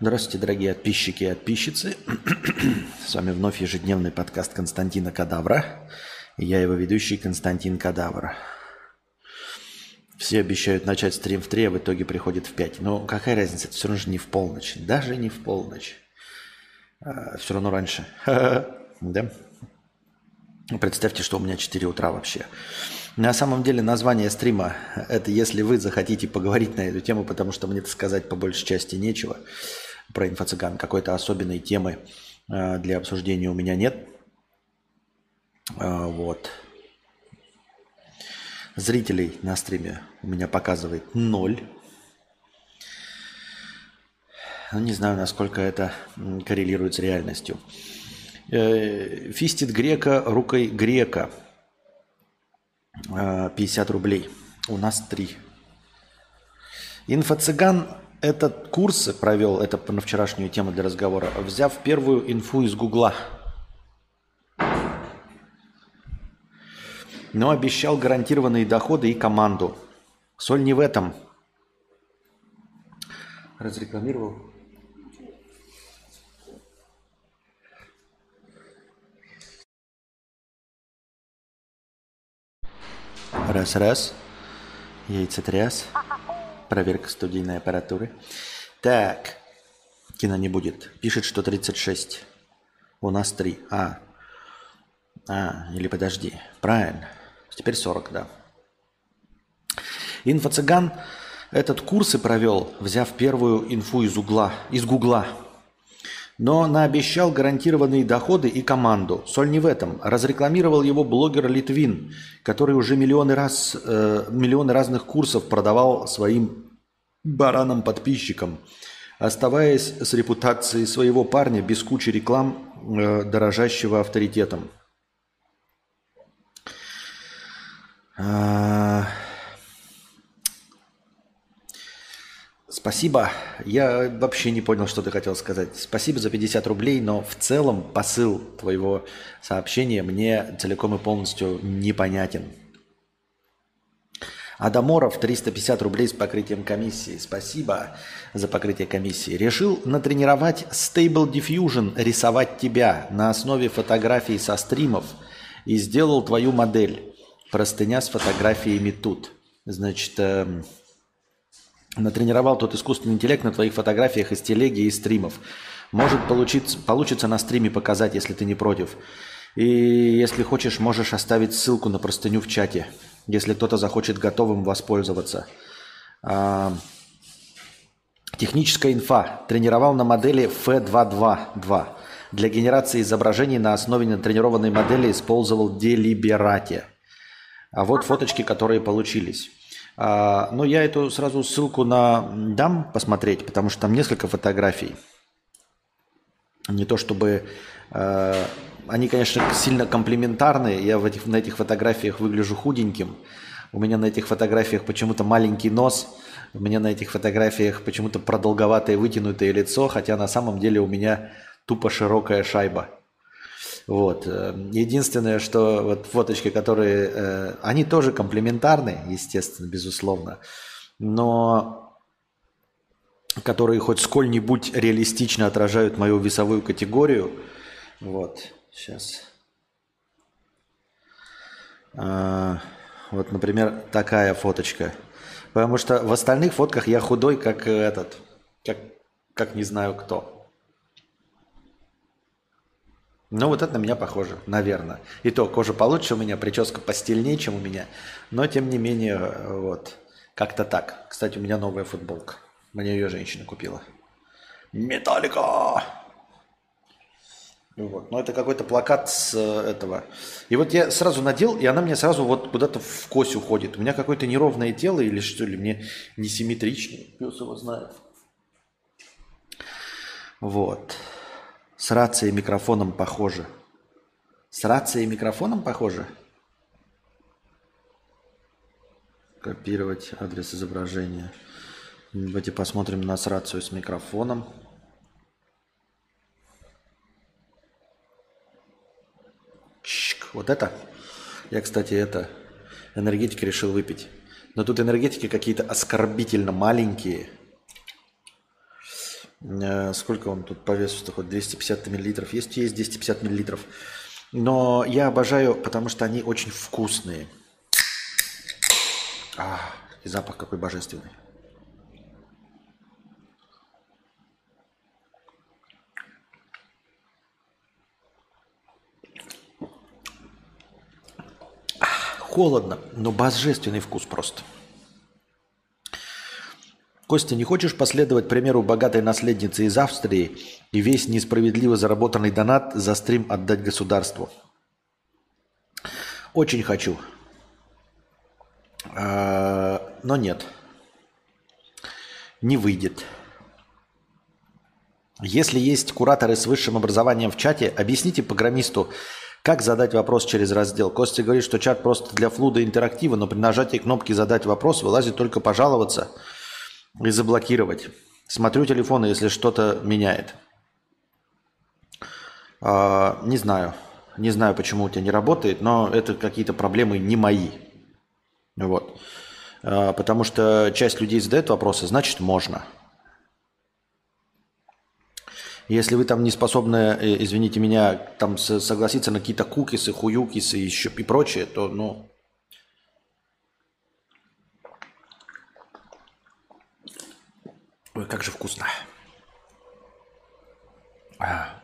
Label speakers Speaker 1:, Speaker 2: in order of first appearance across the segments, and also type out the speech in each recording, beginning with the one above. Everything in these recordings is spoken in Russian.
Speaker 1: Здравствуйте, дорогие подписчики и подписчицы. С вами вновь ежедневный подкаст Константина Кадавра. Я его ведущий Константин Кадавр. Все обещают начать стрим в 3, а в итоге приходит в 5. Но какая разница, это все равно же не в полночь. Даже не в полночь. А, все равно раньше. Да? Представьте, что у меня 4 утра вообще. На самом деле название стрима – это если вы захотите поговорить на эту тему, потому что мне-то сказать по большей части нечего про инфо-цыган. Какой-то особенной темы э, для обсуждения у меня нет. Э, вот. Зрителей на стриме у меня показывает ноль. Ну, не знаю, насколько это коррелирует с реальностью. Э, фистит грека рукой грека – 50 рублей. У нас 3. Инфо-цыган этот курс провел, это на вчерашнюю тему для разговора, взяв первую инфу из Гугла. Но обещал гарантированные доходы и команду. Соль не в этом. Разрекламировал. Раз-раз. Яйцетряс. Проверка студийной аппаратуры. Так. Кино не будет. Пишет, что 36. У нас 3. А. А, или подожди. Правильно. Теперь 40, да. Инфо-цыган этот курс и провел, взяв первую инфу из угла, из гугла но наобещал гарантированные доходы и команду. Соль не в этом. Разрекламировал его блогер Литвин, который уже миллионы, раз, э, миллионы разных курсов продавал своим баранам-подписчикам, оставаясь с репутацией своего парня без кучи реклам, э, дорожащего авторитетом. А... Спасибо. Я вообще не понял, что ты хотел сказать. Спасибо за 50 рублей, но в целом посыл твоего сообщения мне целиком и полностью непонятен. Адаморов 350 рублей с покрытием комиссии. Спасибо за покрытие комиссии. Решил натренировать Stable Diffusion рисовать тебя на основе фотографий со стримов и сделал твою модель. Простыня с фотографиями тут. Значит, эм, натренировал тот искусственный интеллект на твоих фотографиях из телеги и стримов. Может получиться, получится на стриме показать, если ты не против. И если хочешь, можешь оставить ссылку на простыню в чате, если кто-то захочет готовым воспользоваться. А, техническая инфа. Тренировал на модели F222. Для генерации изображений на основе натренированной модели использовал Deliberate. А вот фоточки, которые получились. А, но я эту сразу ссылку на дам посмотреть, потому что там несколько фотографий. Не то чтобы... Э, они, конечно, сильно комплементарные. Я в этих, на этих фотографиях выгляжу худеньким. У меня на этих фотографиях почему-то маленький нос. У меня на этих фотографиях почему-то продолговатое вытянутое лицо, хотя на самом деле у меня тупо широкая шайба. Вот. Э, единственное, что вот фоточки, которые... Э, они тоже комплементарны, естественно, безусловно, но которые хоть сколь-нибудь реалистично отражают мою весовую категорию. Вот. Сейчас. А, вот, например, такая фоточка. Потому что в остальных фотках я худой, как этот, как, как не знаю кто. Ну, вот это на меня похоже, наверное. И то, кожа получше у меня, прическа постельнее, чем у меня. Но, тем не менее, вот, как-то так. Кстати, у меня новая футболка. Мне ее женщина купила. Металлика! Вот. Но это какой-то плакат с э, этого. И вот я сразу надел, и она мне сразу вот куда-то в кость уходит. У меня какое-то неровное тело или что ли, мне несимметричное. Пес его знает. Вот. С рацией микрофоном похоже. С рацией микрофоном похоже? Копировать адрес изображения. Давайте посмотрим на с рацию с микрофоном. Чик, вот это. Я, кстати, это энергетики решил выпить. Но тут энергетики какие-то оскорбительно маленькие. Э, сколько он тут по весу хоть 250 миллилитров? Есть, есть 250 миллилитров. Но я обожаю, потому что они очень вкусные. А, и запах какой божественный. Холодно, но божественный вкус просто. Костя, не хочешь последовать примеру богатой наследницы из Австрии и весь несправедливо заработанный донат за стрим отдать государству? Очень хочу. А, но нет. Не выйдет. Если есть кураторы с высшим образованием в чате, объясните программисту, как задать вопрос через раздел. Костя говорит, что чат просто для флуда интерактива, но при нажатии кнопки «Задать вопрос» вылазит только «Пожаловаться», и заблокировать. Смотрю телефон, если что-то меняет. А, не знаю. Не знаю, почему у тебя не работает, но это какие-то проблемы не мои. Вот. А, потому что часть людей задает вопросы, значит можно. Если вы там не способны, э, извините меня, там согласиться на какие-то кукисы, хуюкисы еще и прочее, то, ну, Ой, как же вкусно. А.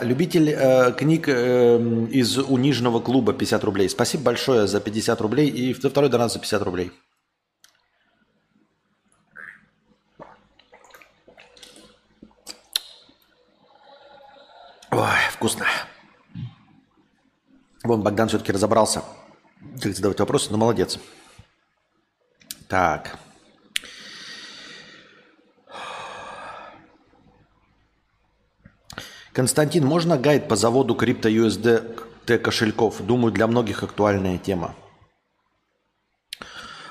Speaker 1: любитель э, книг э, из униженного клуба 50 рублей. Спасибо большое за 50 рублей и второй донат за 50 рублей. Ой, вкусно. Вон Богдан все-таки разобрался, как задавать вопросы, но молодец. Так. Константин, можно гайд по заводу крипто-USD кошельков? Думаю, для многих актуальная тема.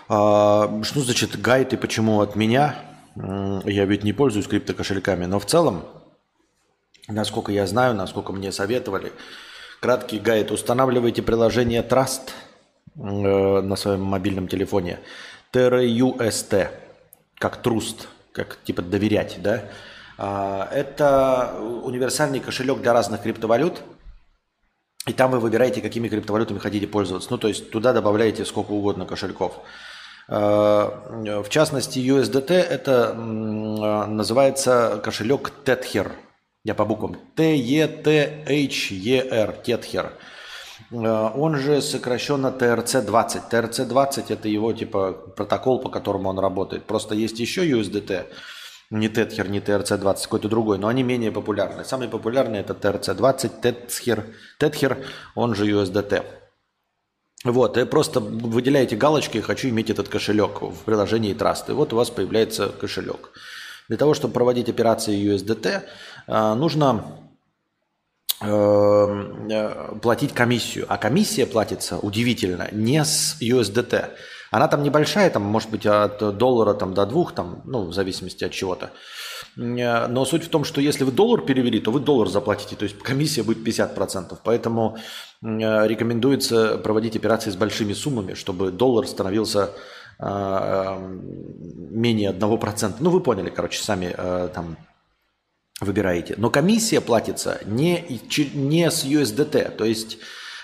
Speaker 1: А, что значит гайд и почему от меня? Я ведь не пользуюсь криптокошельками, но в целом, насколько я знаю, насколько мне советовали, краткий гайд. Устанавливайте приложение Trust э, на своем мобильном телефоне. TRUST, как Trust, как типа доверять, да? А, это универсальный кошелек для разных криптовалют. И там вы выбираете, какими криптовалютами хотите пользоваться. Ну, то есть туда добавляете сколько угодно кошельков. А, в частности, USDT это называется кошелек Tether. Я по буквам. T-E-T-H-E-R. Tether. Он же сокращенно TRC-20. TRC-20 это его типа протокол, по которому он работает. Просто есть еще USDT. Не Тетхер, не ТРЦ-20, какой-то другой, но они менее популярны. Самый популярный это ТРЦ-20, Тетхер, Тетхер, он же USDT. Вот, и просто выделяете галочки «Хочу иметь этот кошелек» в приложении Trust. И вот у вас появляется кошелек. Для того, чтобы проводить операции USDT, а, нужно э, э, платить комиссию. А комиссия платится, удивительно, не с USDT, она там небольшая, там может быть от доллара там, до двух, там, ну, в зависимости от чего-то. Но суть в том, что если вы доллар перевели, то вы доллар заплатите, то есть комиссия будет 50%. Поэтому рекомендуется проводить операции с большими суммами, чтобы доллар становился а, менее 1%. Ну, вы поняли, короче, сами а, там выбираете. Но комиссия платится не, не с USDT, то есть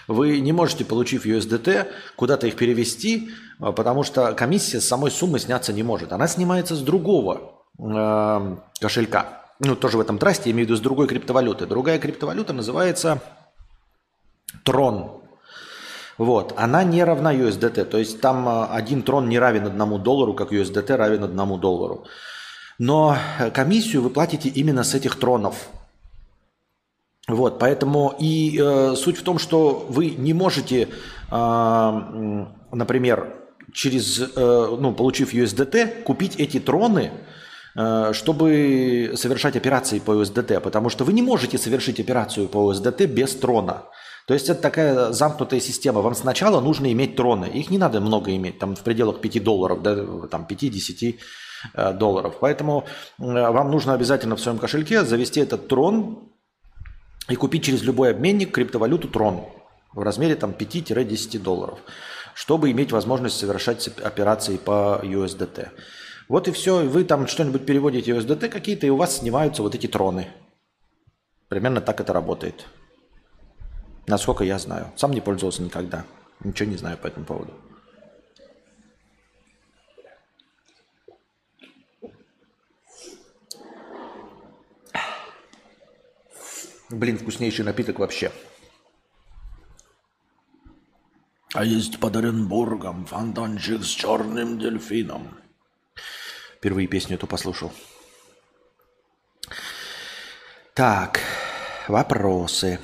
Speaker 1: вы не можете, получив USDT, куда-то их перевести, потому что комиссия с самой суммы сняться не может. Она снимается с другого э, кошелька. Ну, тоже в этом трасте, я имею в виду с другой криптовалюты. Другая криптовалюта называется Трон. Вот, она не равна USDT, то есть там а, один трон не равен одному доллару, как USDT равен одному доллару. Но комиссию вы платите именно с этих тронов. Вот, поэтому и э, суть в том, что вы не можете, э, например, через, э, ну, получив USDT, купить эти троны э, чтобы совершать операции по USDT, потому что вы не можете совершить операцию по USDT без трона. То есть это такая замкнутая система. Вам сначала нужно иметь троны. Их не надо много иметь, там в пределах 5 долларов, да, там 5-10 э, долларов. Поэтому вам нужно обязательно в своем кошельке завести этот трон и купить через любой обменник криптовалюту трон в размере там 5-10 долларов, чтобы иметь возможность совершать операции по USDT. Вот и все. Вы там что-нибудь переводите USDT какие-то, и у вас снимаются вот эти троны. Примерно так это работает. Насколько я знаю. Сам не пользовался никогда. Ничего не знаю по этому поводу. Блин, вкуснейший напиток вообще. А есть под Оренбургом фонтанчик с черным дельфином. Впервые песню эту послушал. Так, вопросы.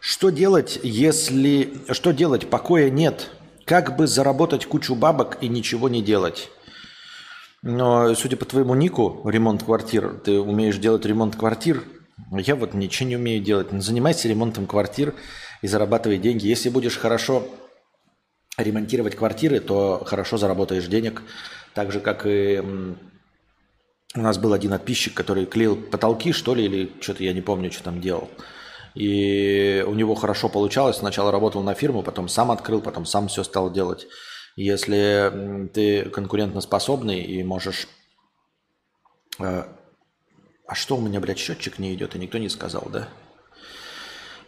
Speaker 1: Что делать, если... Что делать? Покоя нет. Как бы заработать кучу бабок и ничего не делать? Но, судя по твоему нику, ремонт квартир, ты умеешь делать ремонт квартир. Я вот ничего не умею делать. Занимайся ремонтом квартир и зарабатывай деньги. Если будешь хорошо ремонтировать квартиры, то хорошо заработаешь денег. Так же, как и у нас был один подписчик, который клеил потолки, что ли, или что-то я не помню, что там делал. И у него хорошо получалось. Сначала работал на фирму, потом сам открыл, потом сам все стал делать. Если ты конкурентоспособный и можешь... А что у меня, блядь, счетчик не идет, и никто не сказал, да?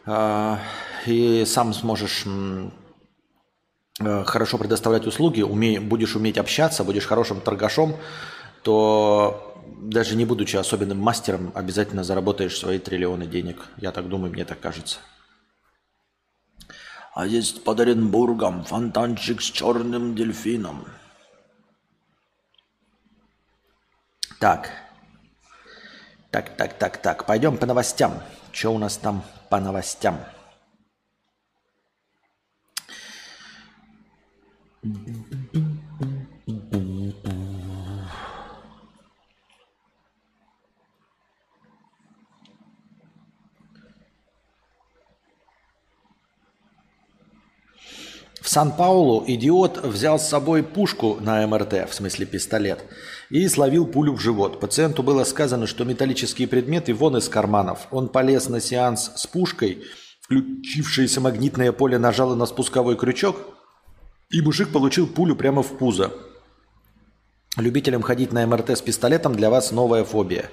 Speaker 1: А, и сам сможешь э, хорошо предоставлять услуги, умей, будешь уметь общаться, будешь хорошим торгашом, то даже не будучи особенным мастером, обязательно заработаешь свои триллионы денег. Я так думаю, мне так кажется. А есть под Оренбургом фонтанчик с черным дельфином. Так. Так, так, так, так. Пойдем по новостям. Что у нас там по новостям? В Сан-Паулу идиот взял с собой пушку на МРТ, в смысле пистолет, и словил пулю в живот. Пациенту было сказано, что металлические предметы вон из карманов. Он полез на сеанс с пушкой, включившееся магнитное поле нажало на спусковой крючок, и мужик получил пулю прямо в пузо. Любителям ходить на МРТ с пистолетом для вас новая фобия.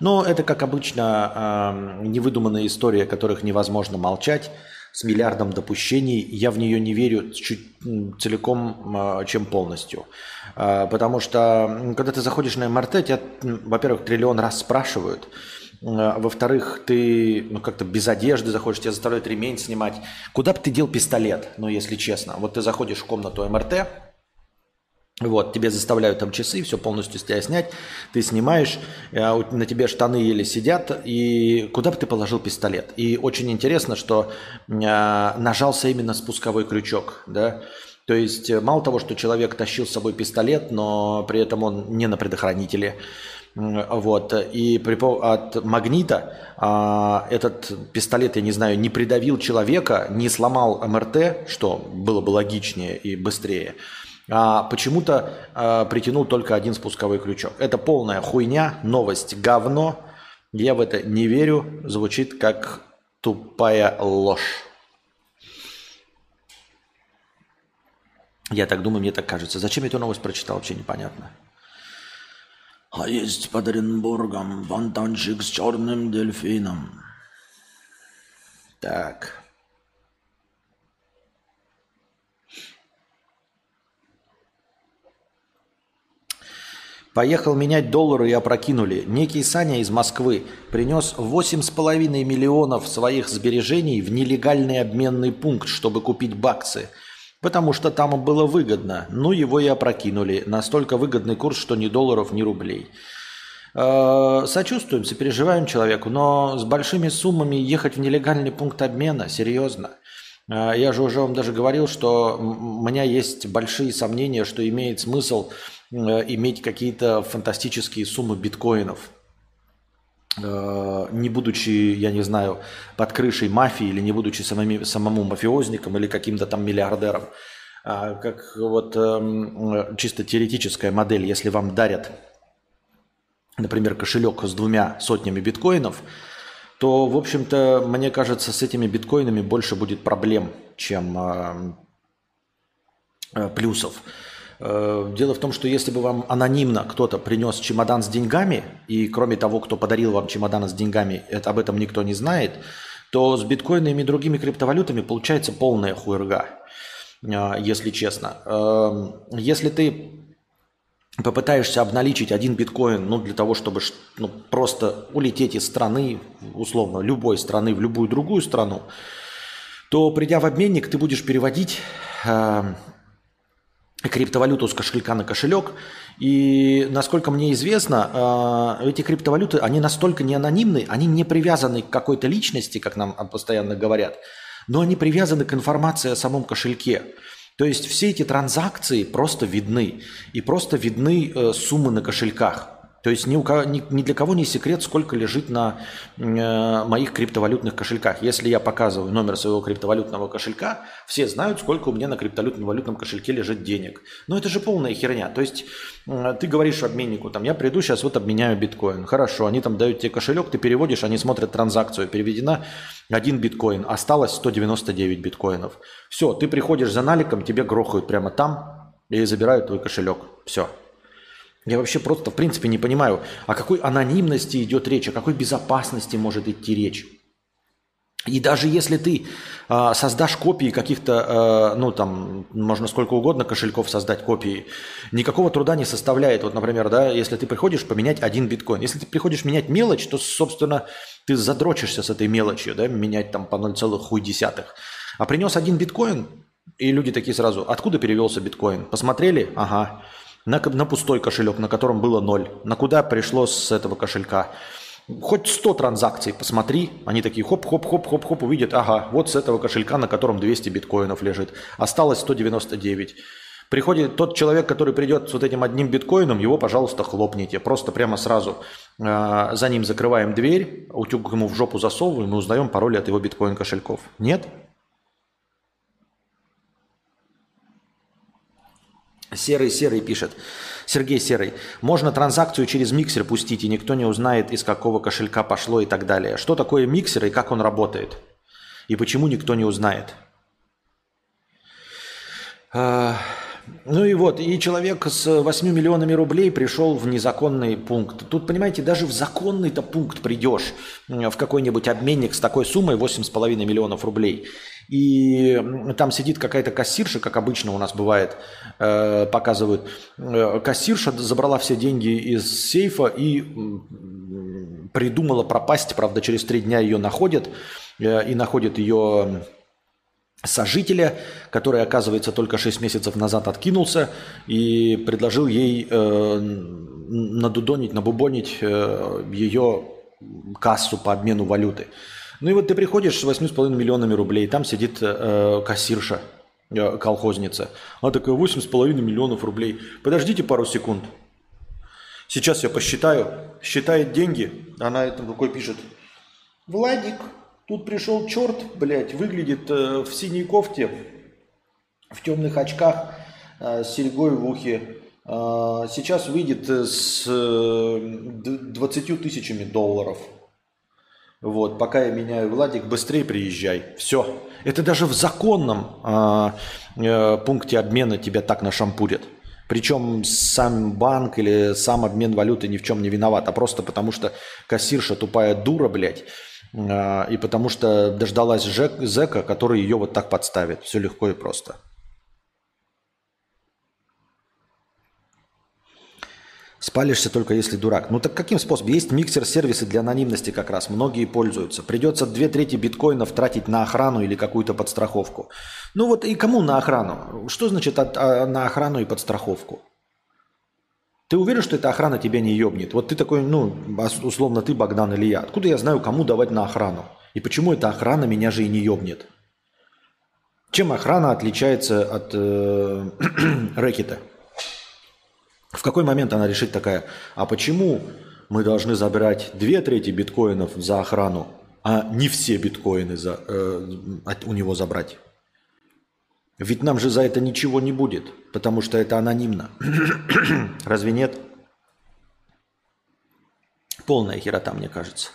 Speaker 1: Но это, как обычно, невыдуманная история, о которых невозможно молчать с миллиардом допущений. Я в нее не верю чуть целиком, а, чем полностью. А, потому что, когда ты заходишь на МРТ, тебя, во-первых, триллион раз спрашивают. А, во-вторых, ты ну, как-то без одежды заходишь, тебя заставляют ремень снимать. Куда бы ты дел пистолет, ну, если честно? Вот ты заходишь в комнату МРТ, вот, тебе заставляют там часы, все полностью с тебя снять, ты снимаешь, э, на тебе штаны еле сидят, и куда бы ты положил пистолет? И очень интересно, что э, нажался именно спусковой крючок, да, то есть э, мало того, что человек тащил с собой пистолет, но при этом он не на предохранителе, вот, и при, от магнита а, этот пистолет, я не знаю, не придавил человека, не сломал МРТ, что было бы логичнее и быстрее, а, почему-то а, притянул только один спусковой крючок. Это полная хуйня, новость говно. Я в это не верю. Звучит как тупая ложь. Я так думаю, мне так кажется. Зачем я эту новость прочитал, вообще непонятно. А есть под Оренбургом фонтанчик с черным дельфином. Так. Поехал менять доллары и опрокинули. Некий Саня из Москвы принес 8,5 миллионов своих сбережений в нелегальный обменный пункт, чтобы купить баксы. Потому что там было выгодно. Ну, его и опрокинули. Настолько выгодный курс, что ни долларов, ни рублей. Э, сочувствуем, сопереживаем человеку, но с большими суммами ехать в нелегальный пункт обмена, серьезно. Э, я же уже вам даже говорил, что у меня есть большие сомнения, что имеет смысл иметь какие-то фантастические суммы биткоинов, не будучи, я не знаю, под крышей мафии или не будучи самому, самому мафиозником или каким-то там миллиардером. А, как вот эм, чисто теоретическая модель, если вам дарят, например, кошелек с двумя сотнями биткоинов – то, в общем-то, мне кажется, с этими биткоинами больше будет проблем, чем э, э, плюсов. Э, дело в том, что если бы вам анонимно кто-то принес чемодан с деньгами, и кроме того, кто подарил вам чемодан с деньгами, это, об этом никто не знает, то с биткоинами и другими криптовалютами получается полная хуерга, э, если честно. Э, если ты попытаешься обналичить один биткоин, ну, для того, чтобы ну, просто улететь из страны, условно, любой страны в любую другую страну, то, придя в обменник, ты будешь переводить э, криптовалюту с кошелька на кошелек. И, насколько мне известно, э, эти криптовалюты, они настолько не анонимны, они не привязаны к какой-то личности, как нам постоянно говорят, но они привязаны к информации о самом кошельке. То есть все эти транзакции просто видны. И просто видны э, суммы на кошельках. То есть ни, у кого, ни, ни для кого не секрет, сколько лежит на э, моих криптовалютных кошельках. Если я показываю номер своего криптовалютного кошелька, все знают, сколько у меня на криптовалютном валютном кошельке лежит денег. Но это же полная херня. То есть э, ты говоришь обменнику, там, я приду сейчас вот обменяю биткоин. Хорошо, они там дают тебе кошелек, ты переводишь, они смотрят транзакцию. Переведена один биткоин, осталось 199 биткоинов. Все, ты приходишь за наликом, тебе грохают прямо там и забирают твой кошелек. Все, я вообще просто, в принципе, не понимаю, о какой анонимности идет речь, о какой безопасности может идти речь. И даже если ты э, создашь копии каких-то, э, ну там, можно сколько угодно кошельков создать копии, никакого труда не составляет. Вот, например, да, если ты приходишь поменять один биткоин, если ты приходишь менять мелочь, то, собственно, ты задрочишься с этой мелочью, да, менять там по 0,1. А принес один биткоин, и люди такие сразу, откуда перевелся биткоин? Посмотрели? Ага на, на пустой кошелек, на котором было ноль. На куда пришло с этого кошелька. Хоть 100 транзакций посмотри, они такие хоп-хоп-хоп-хоп-хоп увидят, ага, вот с этого кошелька, на котором 200 биткоинов лежит, осталось 199. Приходит тот человек, который придет с вот этим одним биткоином, его, пожалуйста, хлопните. Просто прямо сразу э, за ним закрываем дверь, утюг ему в жопу засовываем и узнаем пароли от его биткоин кошельков. Нет? Серый Серый пишет. Сергей Серый. Можно транзакцию через миксер пустить, и никто не узнает, из какого кошелька пошло и так далее. Что такое миксер и как он работает? И почему никто не узнает? А, ну и вот, и человек с 8 миллионами рублей пришел в незаконный пункт. Тут, понимаете, даже в законный-то пункт придешь в какой-нибудь обменник с такой суммой 8,5 миллионов рублей – и там сидит какая-то кассирша, как обычно у нас бывает, э, показывают. Э, кассирша забрала все деньги из сейфа и придумала пропасть. Правда, через три дня ее находят. Э, и находят ее сожителя, который, оказывается, только 6 месяцев назад откинулся и предложил ей надудонить, набубонить ее кассу по обмену валюты. Ну и вот ты приходишь с 8,5 миллионами рублей, там сидит э, кассирша, колхозница. Она такая, 8,5 миллионов рублей. Подождите пару секунд. Сейчас я посчитаю. Считает деньги. Она это рукой пишет. Владик, тут пришел черт, блядь, выглядит э, в синей кофте, в темных очках, э, с серьгой в ухе. Э, сейчас выйдет с э, 20 тысячами долларов – вот, пока я меняю Владик, быстрее приезжай. Все. Это даже в законном э, э, пункте обмена тебя так нашампурят. Причем сам банк или сам обмен валюты ни в чем не виноват, а просто потому что кассирша тупая дура, блядь, э, и потому что дождалась зэка, который ее вот так подставит. Все легко и просто. Спалишься только если дурак. Ну так каким способом? Есть миксер-сервисы для анонимности как раз. Многие пользуются. Придется две трети биткоинов тратить на охрану или какую-то подстраховку. Ну вот и кому на охрану? Что значит от, а, на охрану и подстраховку? Ты уверен, что эта охрана тебя не ебнет? Вот ты такой, ну, условно, ты Богдан или я. Откуда я знаю, кому давать на охрану? И почему эта охрана меня же и не ебнет? Чем охрана отличается от э, рэкета? В какой момент она решит такая, а почему мы должны забирать две трети биткоинов за охрану, а не все биткоины за, э, у него забрать? Ведь нам же за это ничего не будет, потому что это анонимно. Разве нет? Полная херота, мне кажется.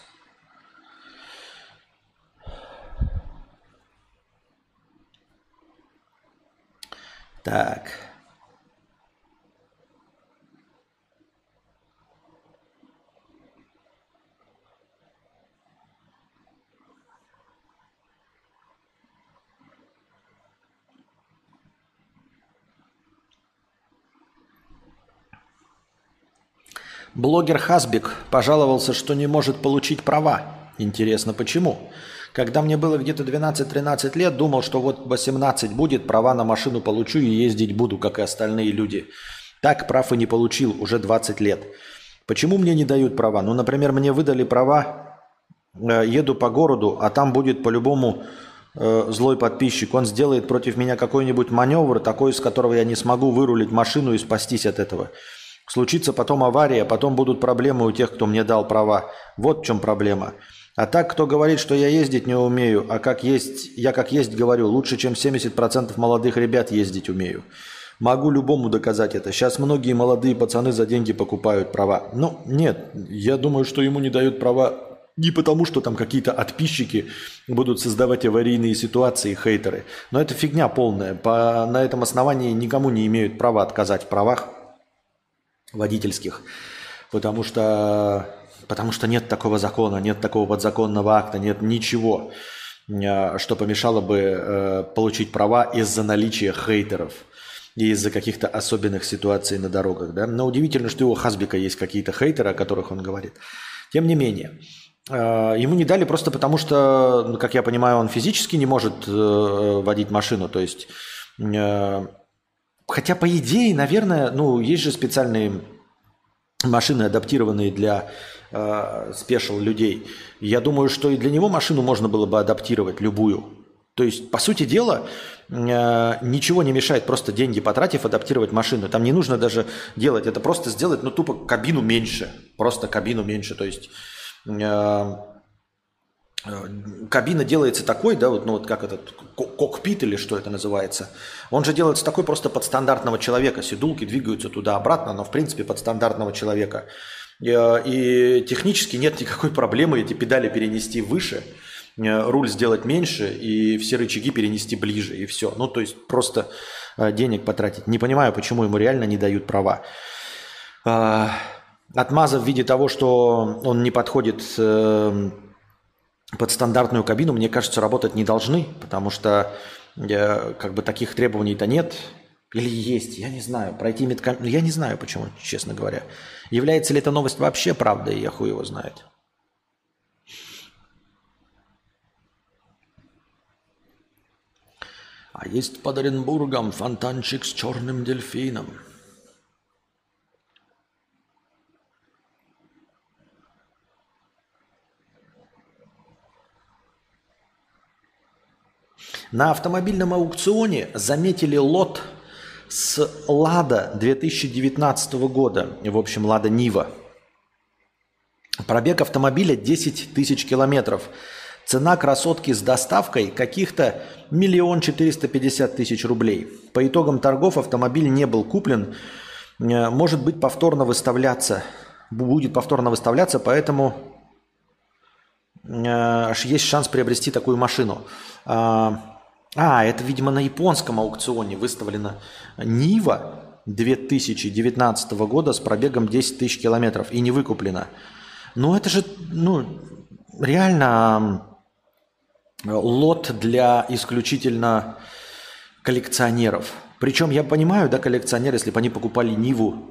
Speaker 1: Так. Блогер Хасбик пожаловался, что не может получить права. Интересно, почему? Когда мне было где-то 12-13 лет, думал, что вот 18 будет, права на машину получу и ездить буду, как и остальные люди. Так прав и не получил, уже 20 лет. Почему мне не дают права? Ну, например, мне выдали права, э, еду по городу, а там будет по-любому э, злой подписчик. Он сделает против меня какой-нибудь маневр, такой, из которого я не смогу вырулить машину и спастись от этого. Случится потом авария, потом будут проблемы у тех, кто мне дал права. Вот в чем проблема. А так, кто говорит, что я ездить не умею, а как есть, я как есть говорю, лучше, чем 70% молодых ребят ездить умею. Могу любому доказать это. Сейчас многие молодые пацаны за деньги покупают права. Ну, нет, я думаю, что ему не дают права не потому, что там какие-то отписчики будут создавать аварийные ситуации, хейтеры. Но это фигня полная. По, на этом основании никому не имеют права отказать в правах водительских, потому что, потому что нет такого закона, нет такого подзаконного акта, нет ничего, э, что помешало бы э, получить права из-за наличия хейтеров и из-за каких-то особенных ситуаций на дорогах. Да? Но удивительно, что у Хасбика есть какие-то хейтеры, о которых он говорит. Тем не менее, э, ему не дали просто потому, что, как я понимаю, он физически не может водить машину. То есть Хотя, по идее, наверное, ну, есть же специальные машины, адаптированные для э, людей. Я думаю, что и для него машину можно было бы адаптировать, любую. То есть, по сути дела, э, ничего не мешает просто деньги потратив, адаптировать машину. Там не нужно даже делать, это просто сделать, ну, тупо кабину меньше. Просто кабину меньше. То есть, Э, кабина делается такой, да, вот, ну вот как этот кокпит или что это называется, он же делается такой просто под стандартного человека. Седулки двигаются туда-обратно, но в принципе под стандартного человека. Э, и технически нет никакой проблемы эти педали перенести выше, э, руль сделать меньше и все рычаги перенести ближе, и все. Ну, то есть просто денег потратить. Не понимаю, почему ему реально не дают права. Отмаза в виде того, что он не подходит под стандартную кабину, мне кажется, работать не должны, потому что э, как бы таких требований-то нет. Или есть, я не знаю. Пройти медком... Ну, я не знаю, почему, честно говоря. Является ли эта новость вообще правдой, я хуй его знает. А есть под Оренбургом фонтанчик с черным дельфином – На автомобильном аукционе заметили лот с «Лада» 2019 года, в общем, «Лада Нива». Пробег автомобиля 10 тысяч километров. Цена красотки с доставкой каких-то миллион четыреста пятьдесят тысяч рублей. По итогам торгов автомобиль не был куплен, э, может быть повторно выставляться, будет повторно выставляться, поэтому э, есть шанс приобрести такую машину. А, это, видимо, на японском аукционе выставлена Нива 2019 года с пробегом 10 тысяч километров и не выкуплена. Ну, это же, ну, реально лот для исключительно коллекционеров. Причем я понимаю, да, коллекционеры, если бы они покупали Ниву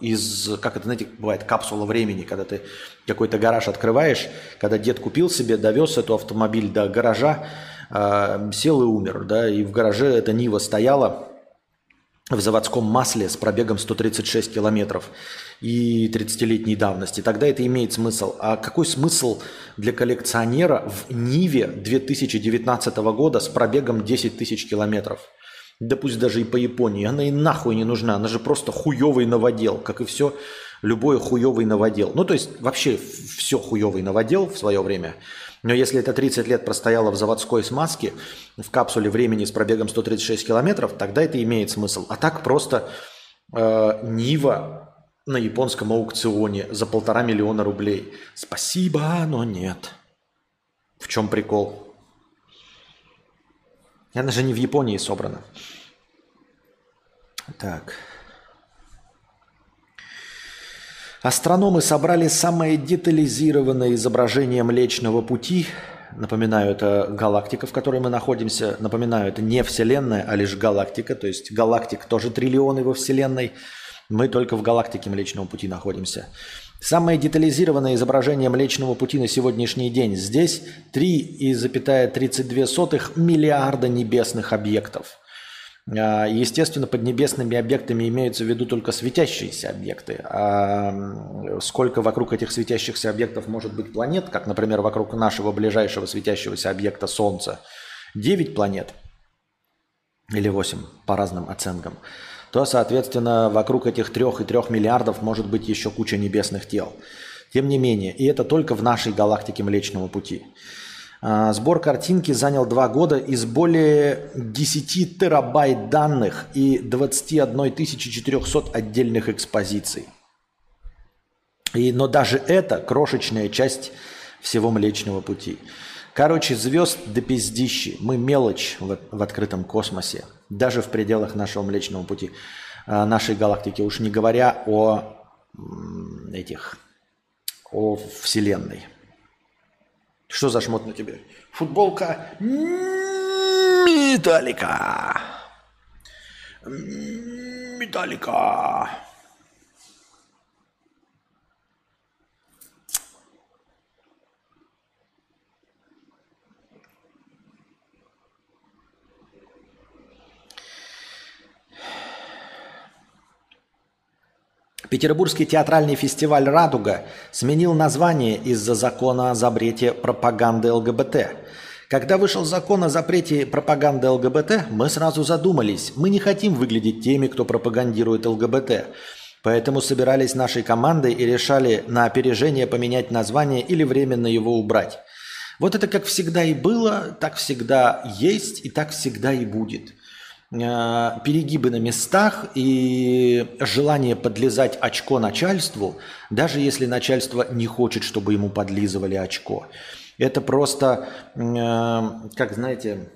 Speaker 1: из, как это, знаете, бывает, капсула времени, когда ты какой-то гараж открываешь, когда дед купил себе, довез эту автомобиль до гаража, а, сел и умер, да, и в гараже эта Нива стояла в заводском масле с пробегом 136 километров и 30-летней давности, тогда это имеет смысл. А какой смысл для коллекционера в Ниве 2019 года с пробегом 10 тысяч километров? Да пусть даже и по Японии. Она и нахуй не нужна. Она же просто хуевый новодел, как и все любой хуевый новодел. Ну, то есть вообще все хуевый новодел в свое время. Но если это 30 лет простояло в заводской смазке, в капсуле времени с пробегом 136 километров, тогда это имеет смысл. А так просто э, Нива на японском аукционе за полтора миллиона рублей. Спасибо, но нет. В чем прикол? Она же не в Японии собрана. Так. Астрономы собрали самое детализированное изображение Млечного Пути. Напоминаю, это галактика, в которой мы находимся. Напоминаю, это не Вселенная, а лишь галактика. То есть галактик тоже триллионы во Вселенной. Мы только в галактике Млечного Пути находимся. Самое детализированное изображение Млечного Пути на сегодняшний день. Здесь 3,32 миллиарда небесных объектов. А, естественно, под небесными объектами имеются в виду только светящиеся объекты. А сколько вокруг этих светящихся объектов может быть планет, как, например, вокруг нашего ближайшего светящегося объекта Солнца, 9 планет или 8 по разным оценкам, то, соответственно, вокруг этих 3 и 3 миллиардов может быть еще куча небесных тел. Тем не менее, и это только в нашей галактике Млечного Пути. А, сбор картинки занял два года из более 10 терабайт данных и 21 400 отдельных экспозиций. И, но даже это крошечная часть всего Млечного Пути. Короче, звезд до пиздищи. Мы мелочь в, в открытом космосе, даже в пределах нашего Млечного Пути, а, нашей галактики. Уж не говоря о этих, о Вселенной. Что за шмот на тебе? Футболка Металлика. Металлика. Петербургский театральный фестиваль «Радуга» сменил название из-за закона о запрете пропаганды ЛГБТ. Когда вышел закон о запрете пропаганды ЛГБТ, мы сразу задумались, мы не хотим выглядеть теми, кто пропагандирует ЛГБТ. Поэтому собирались нашей командой и решали на опережение поменять название или временно его убрать. Вот это как всегда и было, так всегда есть и так всегда и будет – перегибы на местах и желание подлезать очко начальству, даже если начальство не хочет, чтобы ему подлизывали очко. Это просто, э, как знаете,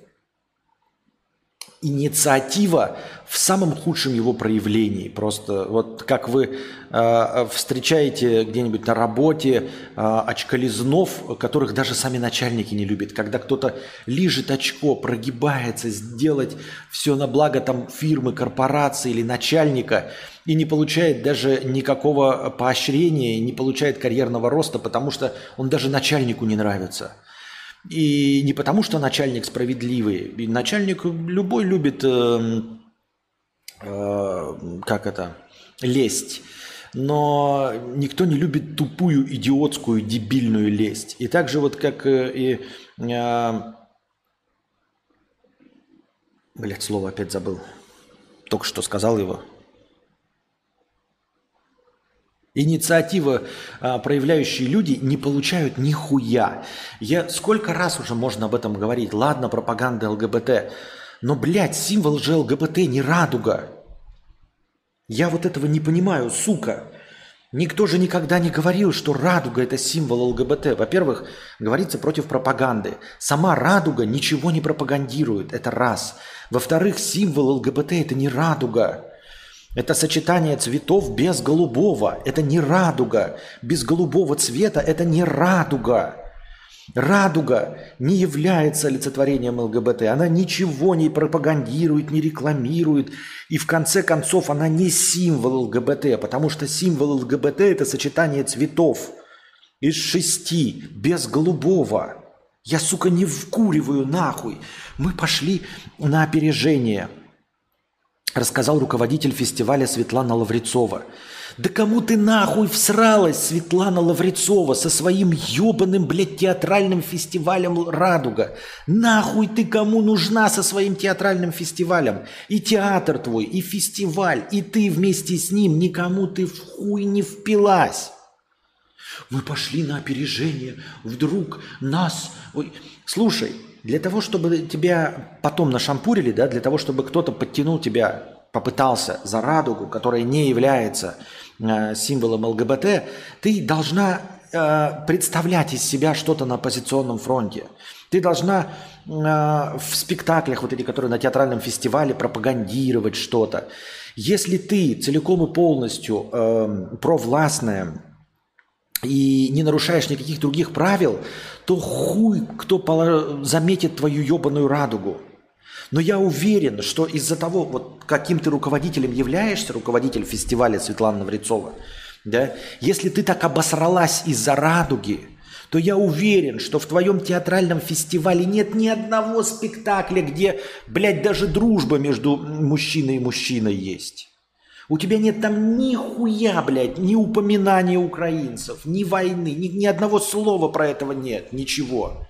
Speaker 1: инициатива в самом худшем его проявлении. Просто вот как вы э, встречаете где-нибудь на работе э, очколизнов, которых даже сами начальники не любят. Когда кто-то лижет очко, прогибается, сделать все на благо там фирмы, корпорации или начальника и не получает даже никакого поощрения, не получает карьерного роста, потому что он даже начальнику не нравится – и не потому, что начальник справедливый. И начальник любой любит, э, э, как это, лесть. Но никто не любит тупую, идиотскую, дебильную лесть. И так же вот как э, и... Э, Блять, слово опять забыл. Только что сказал его. Инициатива, а, проявляющие люди, не получают нихуя. Я сколько раз уже можно об этом говорить? Ладно, пропаганда ЛГБТ. Но, блядь, символ же ЛГБТ не радуга. Я вот этого не понимаю, сука. Никто же никогда не говорил, что радуга – это символ ЛГБТ. Во-первых, говорится против пропаганды. Сама радуга ничего не пропагандирует, это раз. Во-вторых, символ ЛГБТ – это не радуга. Это сочетание цветов без голубого. Это не радуга. Без голубого цвета это не радуга. Радуга не является олицетворением ЛГБТ. Она ничего не пропагандирует, не рекламирует. И в конце концов она не символ ЛГБТ, потому что символ ЛГБТ – это сочетание цветов из шести, без голубого. Я, сука, не вкуриваю нахуй. Мы пошли на опережение – рассказал руководитель фестиваля Светлана Лаврецова. Да кому ты нахуй всралась, Светлана Лаврецова, со своим ебаным, блядь, театральным фестивалем «Радуга»? Нахуй ты кому нужна со своим театральным фестивалем? И театр твой, и фестиваль, и ты вместе с ним, никому ты в хуй не впилась. Мы пошли на опережение, вдруг нас... Ой. Слушай, для того, чтобы тебя потом нашампурили, да, для того, чтобы кто-то подтянул тебя, попытался за радугу, которая не является э, символом ЛГБТ, ты должна э, представлять из себя что-то на оппозиционном фронте. Ты должна э, в спектаклях, вот эти, которые на театральном фестивале, пропагандировать что-то. Если ты целиком и полностью э, провластная, и не нарушаешь никаких других правил, то хуй кто заметит твою ебаную радугу. Но я уверен, что из-за того, вот каким ты руководителем являешься, руководитель фестиваля Светлана Наврецова, да, если ты так обосралась из-за радуги, то я уверен, что в твоем театральном фестивале нет ни одного спектакля, где, блядь, даже дружба между мужчиной и мужчиной есть. У тебя нет там ни хуя, блядь, ни упоминания украинцев, ни войны, ни, ни одного слова про этого нет, ничего.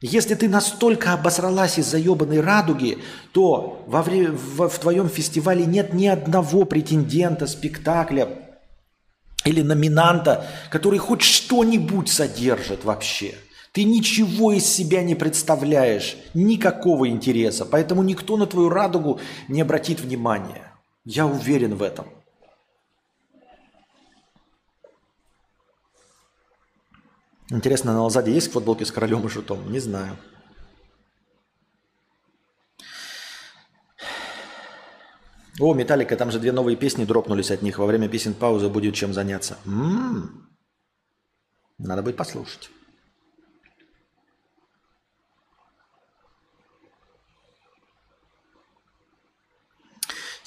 Speaker 1: Если ты настолько обосралась из-за ебаной радуги, то во вре- в, в твоем фестивале нет ни одного претендента, спектакля или номинанта, который хоть что-нибудь содержит вообще. Ты ничего из себя не представляешь, никакого интереса, поэтому никто на твою радугу не обратит внимания. Я уверен в этом. Интересно, на Алзаде есть футболки с королем и шутом? Не знаю. О, Металлика, там же две новые песни дропнулись от них. Во время песен паузы будет чем заняться. М-м-м. Надо будет послушать.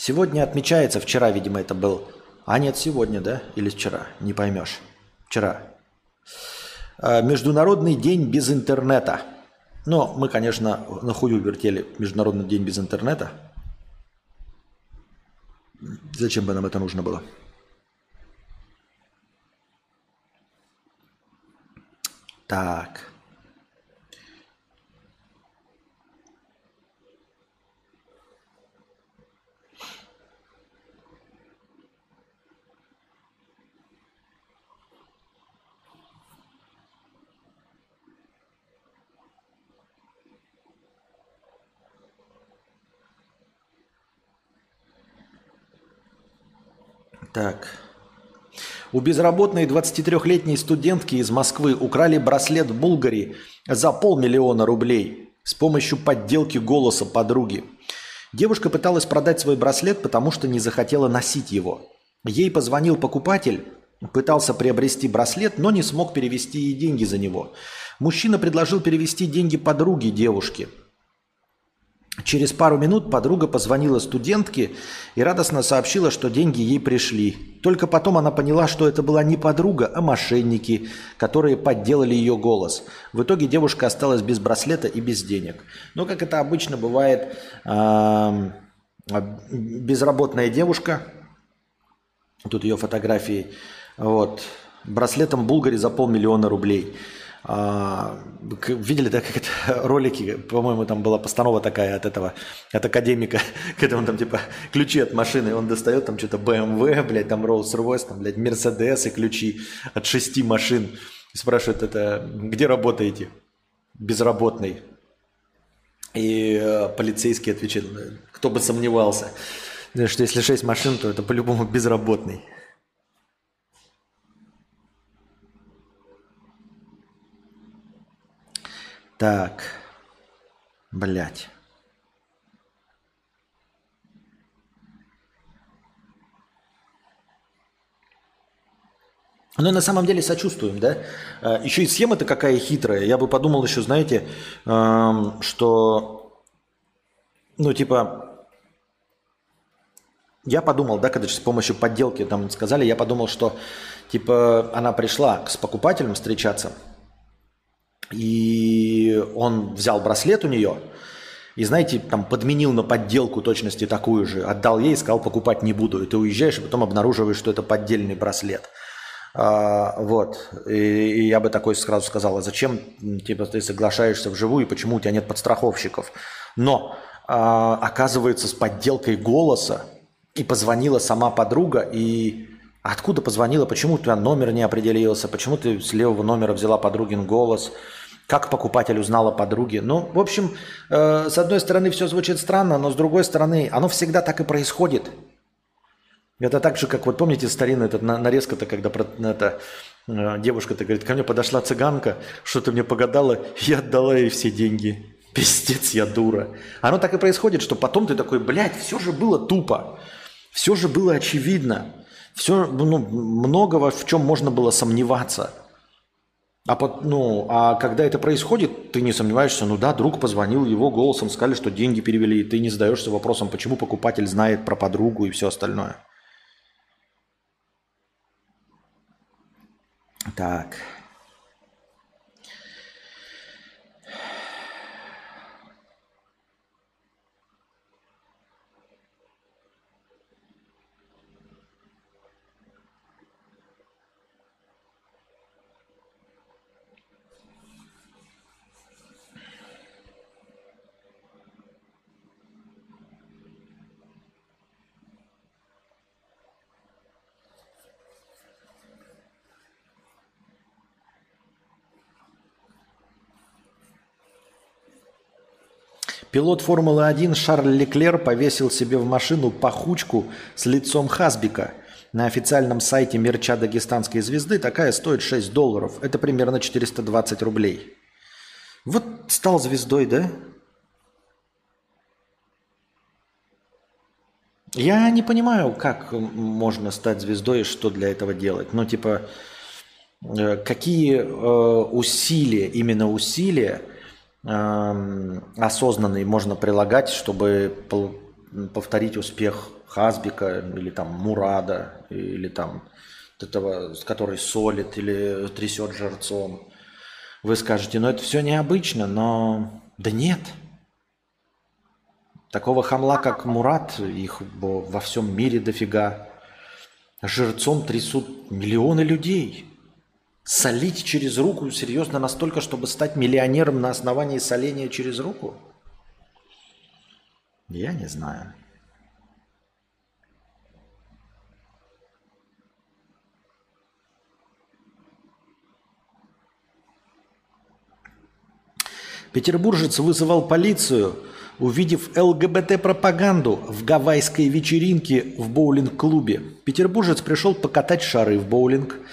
Speaker 1: Сегодня отмечается, вчера, видимо, это был. А нет, сегодня, да? Или вчера? Не поймешь. Вчера. А, Международный день без интернета. Но мы, конечно, на хую вертели Международный день без интернета. Зачем бы нам это нужно было? Так. Так. У безработной 23-летней студентки из Москвы украли браслет в Булгарии за полмиллиона рублей с помощью подделки голоса подруги. Девушка пыталась продать свой браслет, потому что не захотела носить его. Ей позвонил покупатель, пытался приобрести браслет, но не смог перевести ей деньги за него. Мужчина предложил перевести деньги подруге девушки – Через пару минут подруга позвонила студентке и радостно сообщила, что деньги ей пришли. Только потом она поняла, что это была не подруга, а мошенники, которые подделали ее голос. В итоге девушка осталась без браслета и без денег. Но, как это обычно бывает, безработная девушка, тут ее фотографии, вот, браслетом Булгари за полмиллиона рублей – видели, да, как это ролики, по-моему, там была постанова такая от этого, от академика, когда он там типа ключи от машины, он достает там что-то BMW, блядь, там Rolls-Royce, там, блядь, Mercedes и ключи от шести машин. И спрашивает это, где работаете? Безработный. И э, полицейский отвечает, кто бы сомневался, что если шесть машин, то это по-любому безработный. Так. Блять. Но на самом деле сочувствуем, да? А, еще и схема-то какая хитрая. Я бы подумал еще, знаете, что, ну, типа, я подумал, да, когда с помощью подделки там сказали, я подумал, что, типа, она пришла с покупателем встречаться – и он взял браслет у нее, и, знаете, там подменил на подделку точности такую же, отдал ей и сказал, покупать не буду. И ты уезжаешь, и потом обнаруживаешь, что это поддельный браслет. А, вот. И, и я бы такой сразу сказал, а зачем типа, ты соглашаешься вживую, и почему у тебя нет подстраховщиков? Но а, оказывается, с подделкой голоса и позвонила сама подруга, и откуда позвонила, почему у тебя номер не определился, почему ты с левого номера взяла подругин голос, как покупатель узнала подруги. Ну, в общем, э, с одной стороны все звучит странно, но с другой стороны оно всегда так и происходит. Это так же, как вот помните старинная эта нарезка-то, когда это, э, девушка-то говорит, ко мне подошла цыганка, что-то мне погадала, я отдала ей все деньги. Пиздец, я дура. Оно так и происходит, что потом ты такой, блядь, все же было тупо. Все же было очевидно. Все, ну, многого в чем можно было сомневаться. А, под, ну, а когда это происходит, ты не сомневаешься, ну да, друг позвонил, его голосом сказали, что деньги перевели, и ты не задаешься вопросом, почему покупатель знает про подругу и все остальное. Так. Пилот Формулы-1 Шарль Леклер повесил себе в машину пахучку с лицом Хасбика. На официальном сайте мерча дагестанской звезды такая стоит 6 долларов. Это примерно 420 рублей. Вот стал звездой, да? Я не понимаю, как можно стать звездой и что для этого делать. Ну, типа, э, какие э, усилия, именно усилия осознанный можно прилагать, чтобы повторить успех Хазбика или там Мурада, или там этого, который солит или трясет жерцом. Вы скажете, ну это все необычно, но да нет. Такого хамла, как Мурат, их во всем мире дофига. Жерцом трясут миллионы людей. Солить через руку серьезно настолько, чтобы стать миллионером на основании соления через руку? Я не знаю. Петербуржец вызывал полицию, увидев ЛГБТ-пропаганду в гавайской вечеринке в боулинг-клубе. Петербуржец пришел покатать шары в боулинг –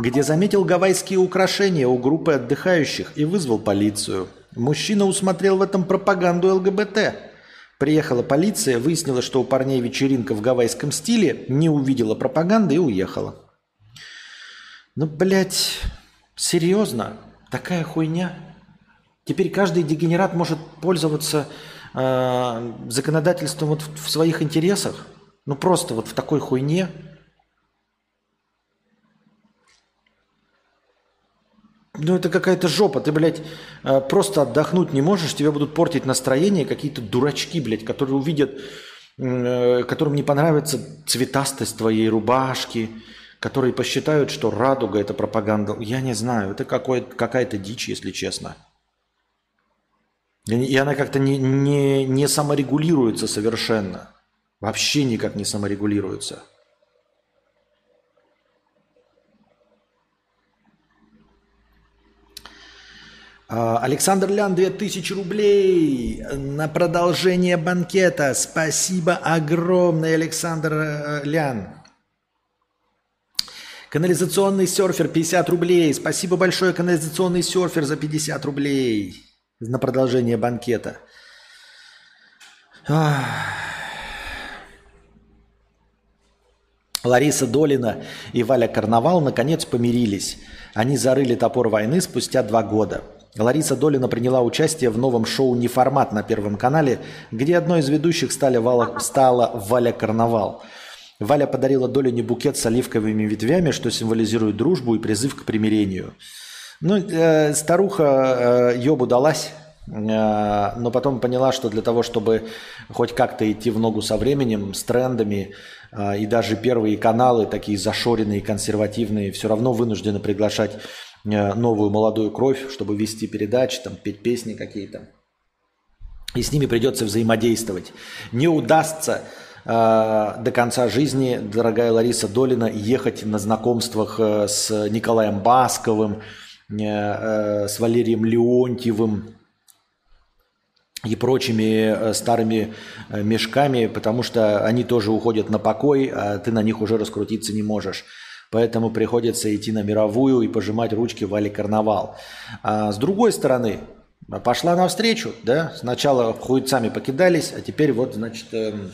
Speaker 1: где заметил гавайские украшения у группы отдыхающих и вызвал полицию. Мужчина усмотрел в этом пропаганду ЛГБТ. Приехала полиция, выяснила, что у парней вечеринка в гавайском стиле, не увидела пропаганды и уехала. Ну, блядь, серьезно? Такая хуйня? Теперь каждый дегенерат может пользоваться э, законодательством вот в, в своих интересах? Ну, просто вот в такой хуйне – Ну, это какая-то жопа. Ты, блядь, э, просто отдохнуть не можешь, тебе будут портить настроение какие-то дурачки, блядь, которые увидят, э, которым не понравится цветастость твоей рубашки, которые посчитают, что радуга – это пропаганда. Я не знаю, это какая-то дичь, если честно. И она как-то не, не, не саморегулируется совершенно. Вообще никак не саморегулируется. Александр Лян, 2000 рублей на продолжение банкета. Спасибо огромное, Александр э, Лян. Канализационный серфер 50 рублей. Спасибо большое, канализационный серфер за 50 рублей на продолжение банкета. Лариса Долина и Валя Карнавал наконец помирились. Они зарыли топор войны спустя два года. Лариса Долина приняла участие в новом шоу «Неформат» на Первом канале, где одной из ведущих стали Вала, стала Валя Карнавал. Валя подарила Долине букет с оливковыми ветвями, что символизирует дружбу и призыв к примирению. Ну, э, старуха э, ёбу далась, Э, но потом поняла, что для того, чтобы хоть как-то идти в ногу со временем, с трендами, э, и даже первые каналы, такие зашоренные, консервативные, все равно вынуждены приглашать новую молодую кровь, чтобы вести передачи, там, петь песни какие-то. И с ними придется взаимодействовать. Не удастся до конца жизни, дорогая Лариса Долина, ехать на знакомствах с Николаем Басковым, с Валерием Леонтьевым, и прочими э, старыми э, мешками, потому что они тоже уходят на покой, а ты на них уже раскрутиться не можешь. Поэтому приходится идти на мировую и пожимать ручки Вали Карнавал. А с другой стороны, пошла навстречу, да, сначала хуйцами покидались, а теперь вот, значит, эм,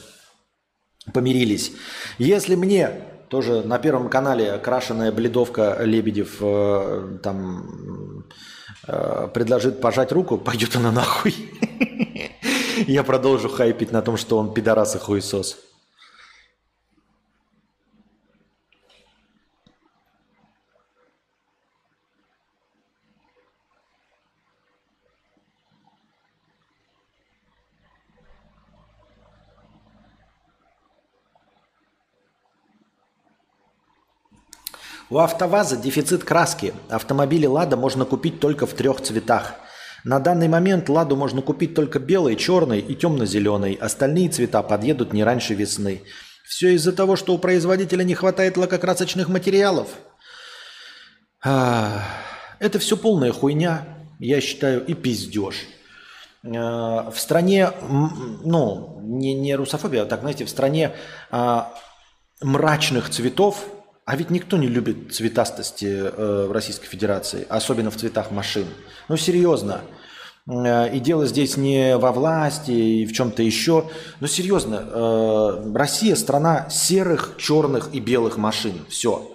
Speaker 1: помирились. Если мне тоже на Первом канале крашеная бледовка Лебедев э, там Э, предложит пожать руку, пойдет она нахуй. Я продолжу хайпить на том, что он пидорас и хуесос. У АвтоВАЗа дефицит краски. Автомобили «Лада» можно купить только в трех цветах. На данный момент «Ладу» можно купить только белой, черной и темно-зеленой. Остальные цвета подъедут не раньше весны. Все из-за того, что у производителя не хватает лакокрасочных материалов. Это все полная хуйня, я считаю, и пиздеж. В стране, ну, не, не русофобия, а так, знаете, в стране а, мрачных цветов – а ведь никто не любит цветастости э, в Российской Федерации, особенно в цветах машин. Ну, серьезно. Э, и дело здесь не во власти и в чем-то еще. Но серьезно, э, Россия страна серых, черных и белых машин. Все.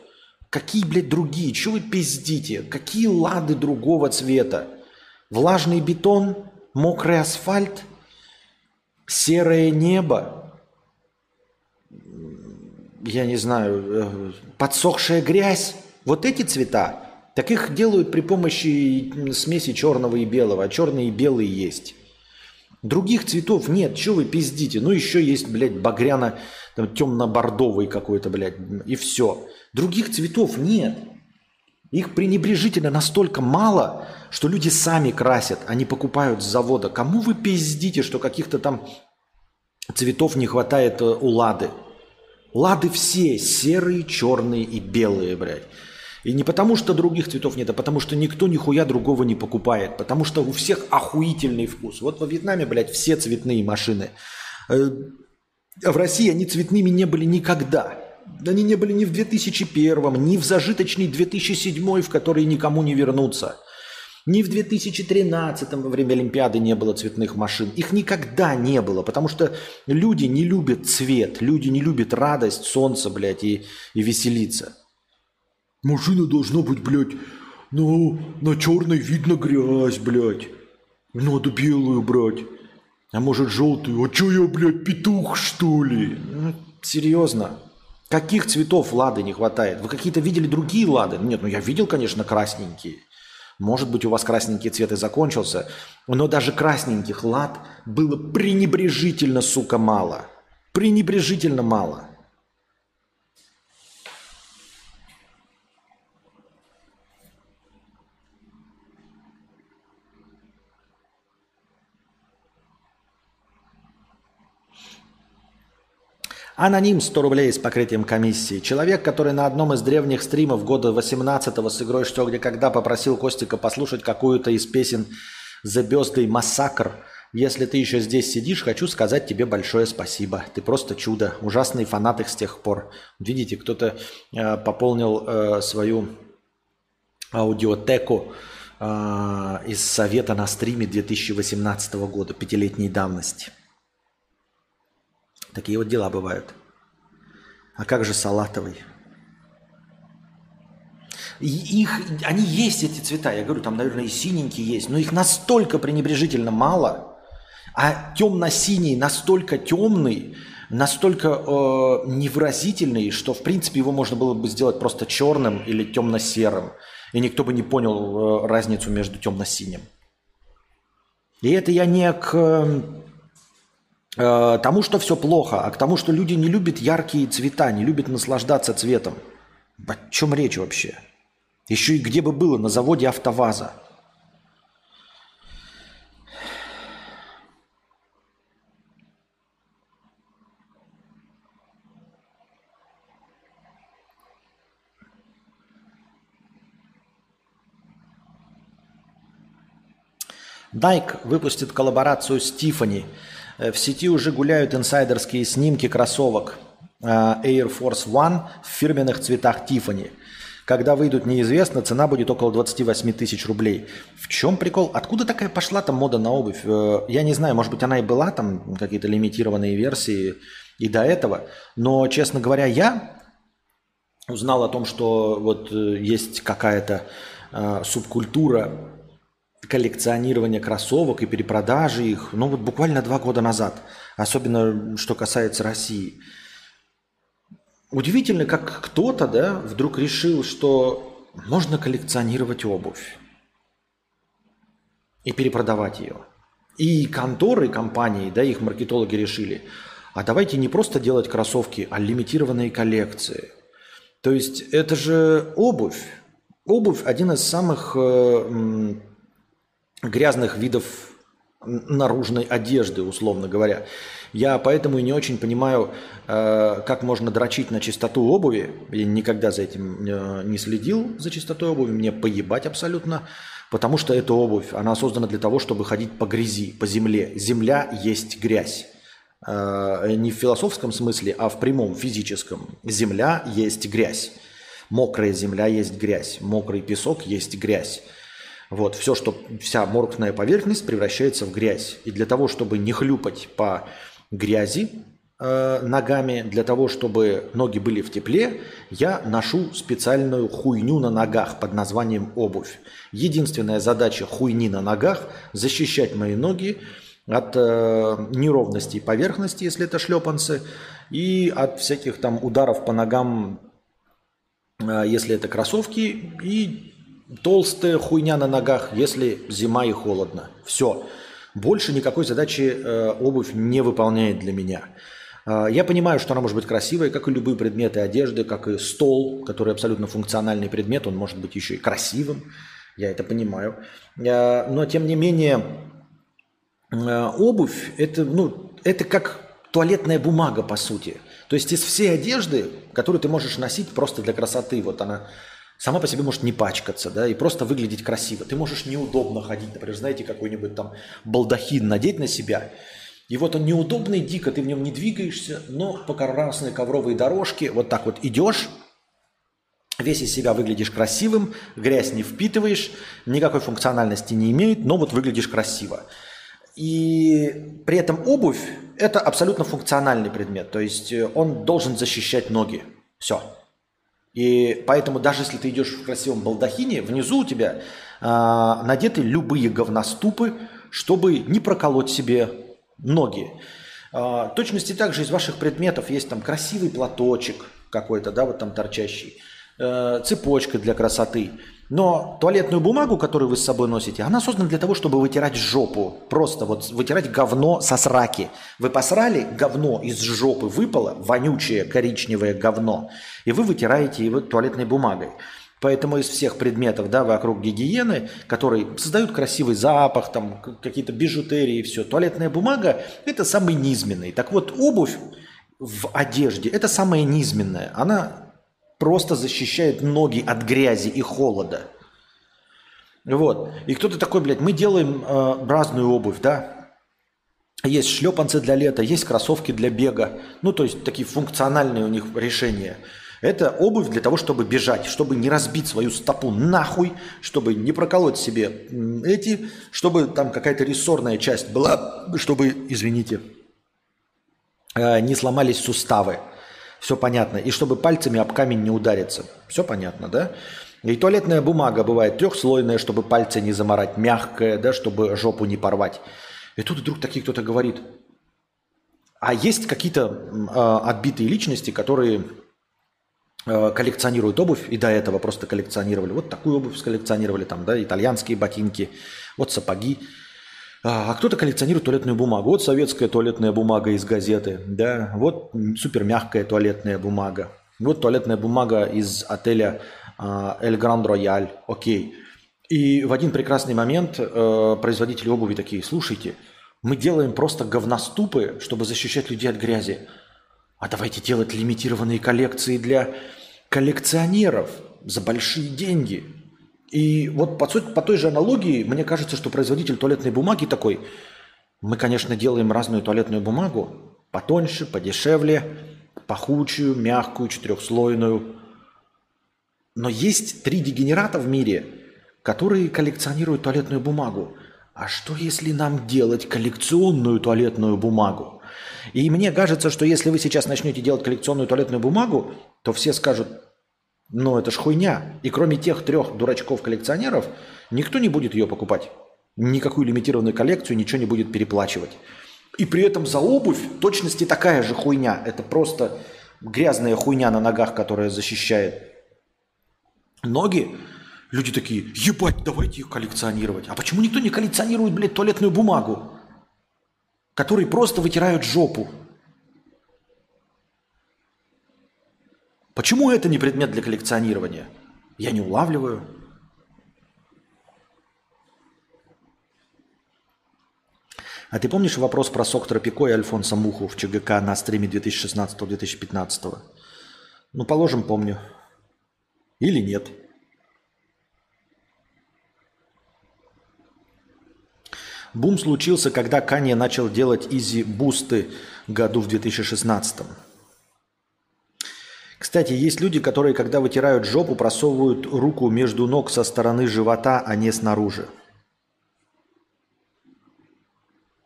Speaker 1: Какие, блядь, другие? Чего вы пиздите? Какие лады другого цвета? Влажный бетон, мокрый асфальт, серое небо, я не знаю, э, подсохшая грязь, вот эти цвета, так их делают при помощи смеси черного и белого, а черные и белые есть. Других цветов нет, что вы пиздите? Ну еще есть, блядь, багряно, темно-бордовый какой-то, блядь, и все. Других цветов нет. Их пренебрежительно настолько мало, что люди сами красят, они покупают с завода. Кому вы пиздите, что каких-то там цветов не хватает э, у Лады? Лады все серые, черные и белые, блядь. И не потому, что других цветов нет, а потому, что никто нихуя другого не покупает. Потому что у всех охуительный вкус. Вот во Вьетнаме, блядь, все цветные машины. Э, в России они цветными не были никогда. Они не были ни в 2001, ни в зажиточный 2007, в который никому не вернуться. Ни в 2013 во время Олимпиады не было цветных машин. Их никогда не было, потому что люди не любят цвет, люди не любят радость, солнце, блядь, и, и веселиться. Машина должна быть, блядь, ну, на черной видно грязь, блядь. Надо белую брать. А может желтую? А что я, блядь, петух, что ли? Ну, серьезно. Каких цветов лады не хватает? Вы какие-то видели другие лады? Нет, ну я видел, конечно, красненькие. Может быть, у вас красненький цвет и закончился, но даже красненьких лад было пренебрежительно, сука, мало. Пренебрежительно мало. Аноним 100 рублей с покрытием комиссии. Человек, который на одном из древних стримов года 18-го с игрой «Что, где, когда» попросил Костика послушать какую-то из песен The Birthday Massacre. Если ты еще здесь сидишь, хочу сказать тебе большое спасибо. Ты просто чудо. Ужасный фанат их с тех пор. Видите, кто-то э, пополнил э, свою аудиотеку э, из совета на стриме 2018 года, пятилетней давности. Такие вот дела бывают. А как же салатовый? их, они есть, эти цвета. Я говорю, там, наверное, и синенькие есть. Но их настолько пренебрежительно мало. А темно-синий настолько темный, настолько э, невыразительный, что, в принципе, его можно было бы сделать просто черным или темно-серым. И никто бы не понял э, разницу между темно-синим. И это я не к э, тому, что все плохо, а к тому, что люди не любят яркие цвета, не любят наслаждаться цветом. О чем речь вообще? Еще и где бы было, на заводе АвтоВАЗа. Nike выпустит коллаборацию с Tiffany. Э, в сети уже гуляют инсайдерские снимки кроссовок э, Air Force One в фирменных цветах Tiffany. Когда выйдут, неизвестно, цена будет около 28 тысяч рублей. В чем прикол? Откуда такая пошла там мода на обувь? Э, я не знаю, может быть, она и была там, какие-то лимитированные версии и до этого. Но, честно говоря, я узнал о том, что вот есть какая-то субкультура коллекционирования кроссовок и перепродажи их, ну вот буквально два года назад, особенно что касается России. Удивительно, как кто-то да, вдруг решил, что можно коллекционировать обувь и перепродавать ее. И конторы, компании, да, их маркетологи решили, а давайте не просто делать кроссовки, а лимитированные коллекции. То есть это же обувь. Обувь – один из самых э, грязных видов наружной одежды, условно говоря. Я поэтому и не очень понимаю, э, как можно дрочить на чистоту обуви. Я никогда за этим э, не следил, за чистотой обуви. Мне поебать абсолютно. Потому что эта обувь, она создана для того, чтобы ходить по грязи, по земле. Земля есть грязь. Э, не в философском смысле, а в прямом, физическом. Земля есть грязь. Мокрая земля есть грязь. Мокрый песок есть грязь. Вот, все, что вся моркная поверхность превращается в грязь. И для того, чтобы не хлюпать по грязи э, ногами, для того, чтобы ноги были в тепле, я ношу специальную хуйню на ногах под названием обувь. Единственная задача хуйни на ногах – защищать мои ноги от э, неровностей поверхности, если это шлепанцы, и от всяких там ударов по ногам, э, если это кроссовки, и толстая хуйня на ногах, если зима и холодно. Все. Больше никакой задачи э, обувь не выполняет для меня. Э, я понимаю, что она может быть красивой, как и любые предметы одежды, как и стол, который абсолютно функциональный предмет, он может быть еще и красивым. Я это понимаю. Э, но тем не менее, э, обувь это, ну, это как туалетная бумага, по сути. То есть из всей одежды, которую ты можешь носить просто для красоты, вот она сама по себе может не пачкаться, да, и просто выглядеть красиво. Ты можешь неудобно ходить, например, знаете, какой-нибудь там балдахин надеть на себя, и вот он неудобный, дико, ты в нем не двигаешься, но по красной ковровой дорожке вот так вот идешь, весь из себя выглядишь красивым, грязь не впитываешь, никакой функциональности не имеет, но вот выглядишь красиво. И при этом обувь – это абсолютно функциональный предмет, то есть э, он должен защищать ноги. Все. И поэтому даже если ты идешь в красивом балдахине, внизу у тебя э, надеты любые говноступы, чтобы не проколоть себе ноги. Э, точности также из ваших предметов есть там красивый платочек какой-то, да, вот там торчащий, э, цепочка для красоты – но туалетную бумагу, которую вы с собой носите, она создана для того, чтобы вытирать жопу. Просто вот вытирать говно со сраки. Вы посрали, говно из жопы выпало, вонючее коричневое говно, и вы вытираете его туалетной бумагой. Поэтому из всех предметов да, вокруг гигиены, которые создают красивый запах, там какие-то бижутерии и все, туалетная бумага – это самый низменный. Так вот, обувь в одежде – это самая низменная. Она просто защищает ноги от грязи и холода. Вот. И кто-то такой, блядь, мы делаем э, разную обувь, да? Есть шлепанцы для лета, есть кроссовки для бега. Ну, то есть такие функциональные у них решения. Это обувь для того, чтобы бежать, чтобы не разбить свою стопу нахуй, чтобы не проколоть себе эти, чтобы там какая-то рессорная часть была, чтобы, извините, э, не сломались суставы. Все понятно. И чтобы пальцами об камень не удариться. Все понятно, да? И туалетная бумага бывает трехслойная, чтобы пальцы не заморать, мягкая, да, чтобы жопу не порвать. И тут вдруг такие кто-то говорит, а есть какие-то э, отбитые личности, которые э, коллекционируют обувь, и до этого просто коллекционировали. Вот такую обувь сколлекционировали, там, да, итальянские ботинки, вот сапоги. А, а кто-то коллекционирует туалетную бумагу. Вот советская туалетная бумага из газеты, да, вот супер мягкая туалетная бумага. Вот туалетная бумага из отеля Эль Гранд Рояль, окей. И в один прекрасный момент э, производители обуви такие, слушайте, мы делаем просто говноступы, чтобы защищать людей от грязи. А давайте делать лимитированные коллекции для коллекционеров за большие деньги. И вот по, сути, по той же аналогии, мне кажется, что производитель туалетной бумаги такой, мы, конечно, делаем разную туалетную бумагу, потоньше, подешевле, пахучую, мягкую, четырехслойную. Но есть три дегенерата в мире, которые коллекционируют туалетную бумагу. А что если нам делать коллекционную туалетную бумагу? И мне кажется, что если вы сейчас начнете делать коллекционную туалетную бумагу, то все скажут, но это ж хуйня. И кроме тех трех дурачков-коллекционеров, никто не будет ее покупать. Никакую лимитированную коллекцию, ничего не будет переплачивать. И при этом за обувь точности такая же хуйня. Это просто грязная хуйня на ногах, которая защищает ноги. Люди такие, ебать, давайте их коллекционировать. А почему никто не коллекционирует, блядь, туалетную бумагу? Которые просто вытирают жопу. Почему это не предмет для коллекционирования? Я не улавливаю. А ты помнишь вопрос про сок Тропико и Альфонса Муху в ЧГК на стриме 2016-2015? Ну, положим, помню. Или нет. Бум случился, когда Канье начал делать Yeezy Boost ы году в 2016 -м. Кстати, есть люди, которые, когда вытирают жопу, просовывают руку между ног со стороны живота, а не снаружи.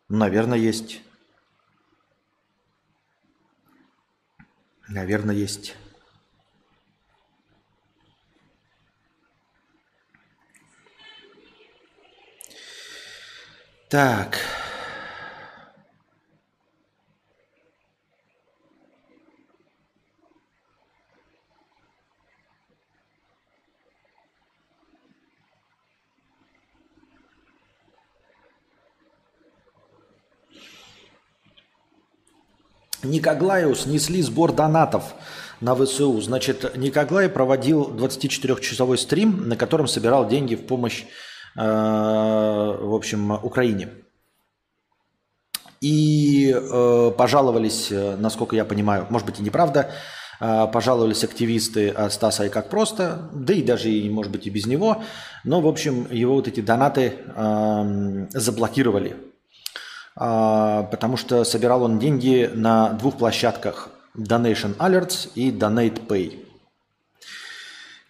Speaker 1: Наверное, есть. Наверное, есть. Так. Никоглаю снесли сбор донатов на ВСУ. Значит, Никоглай проводил 24-часовой стрим, на котором собирал деньги в помощь, э, в общем, Украине. И э, пожаловались, э, насколько я понимаю, может быть и неправда, э, пожаловались активисты Стаса и как просто, да и даже, может быть, и без него. Но, в общем, его вот эти донаты э, заблокировали потому что собирал он деньги на двух площадках Donation Alerts и Donate Pay.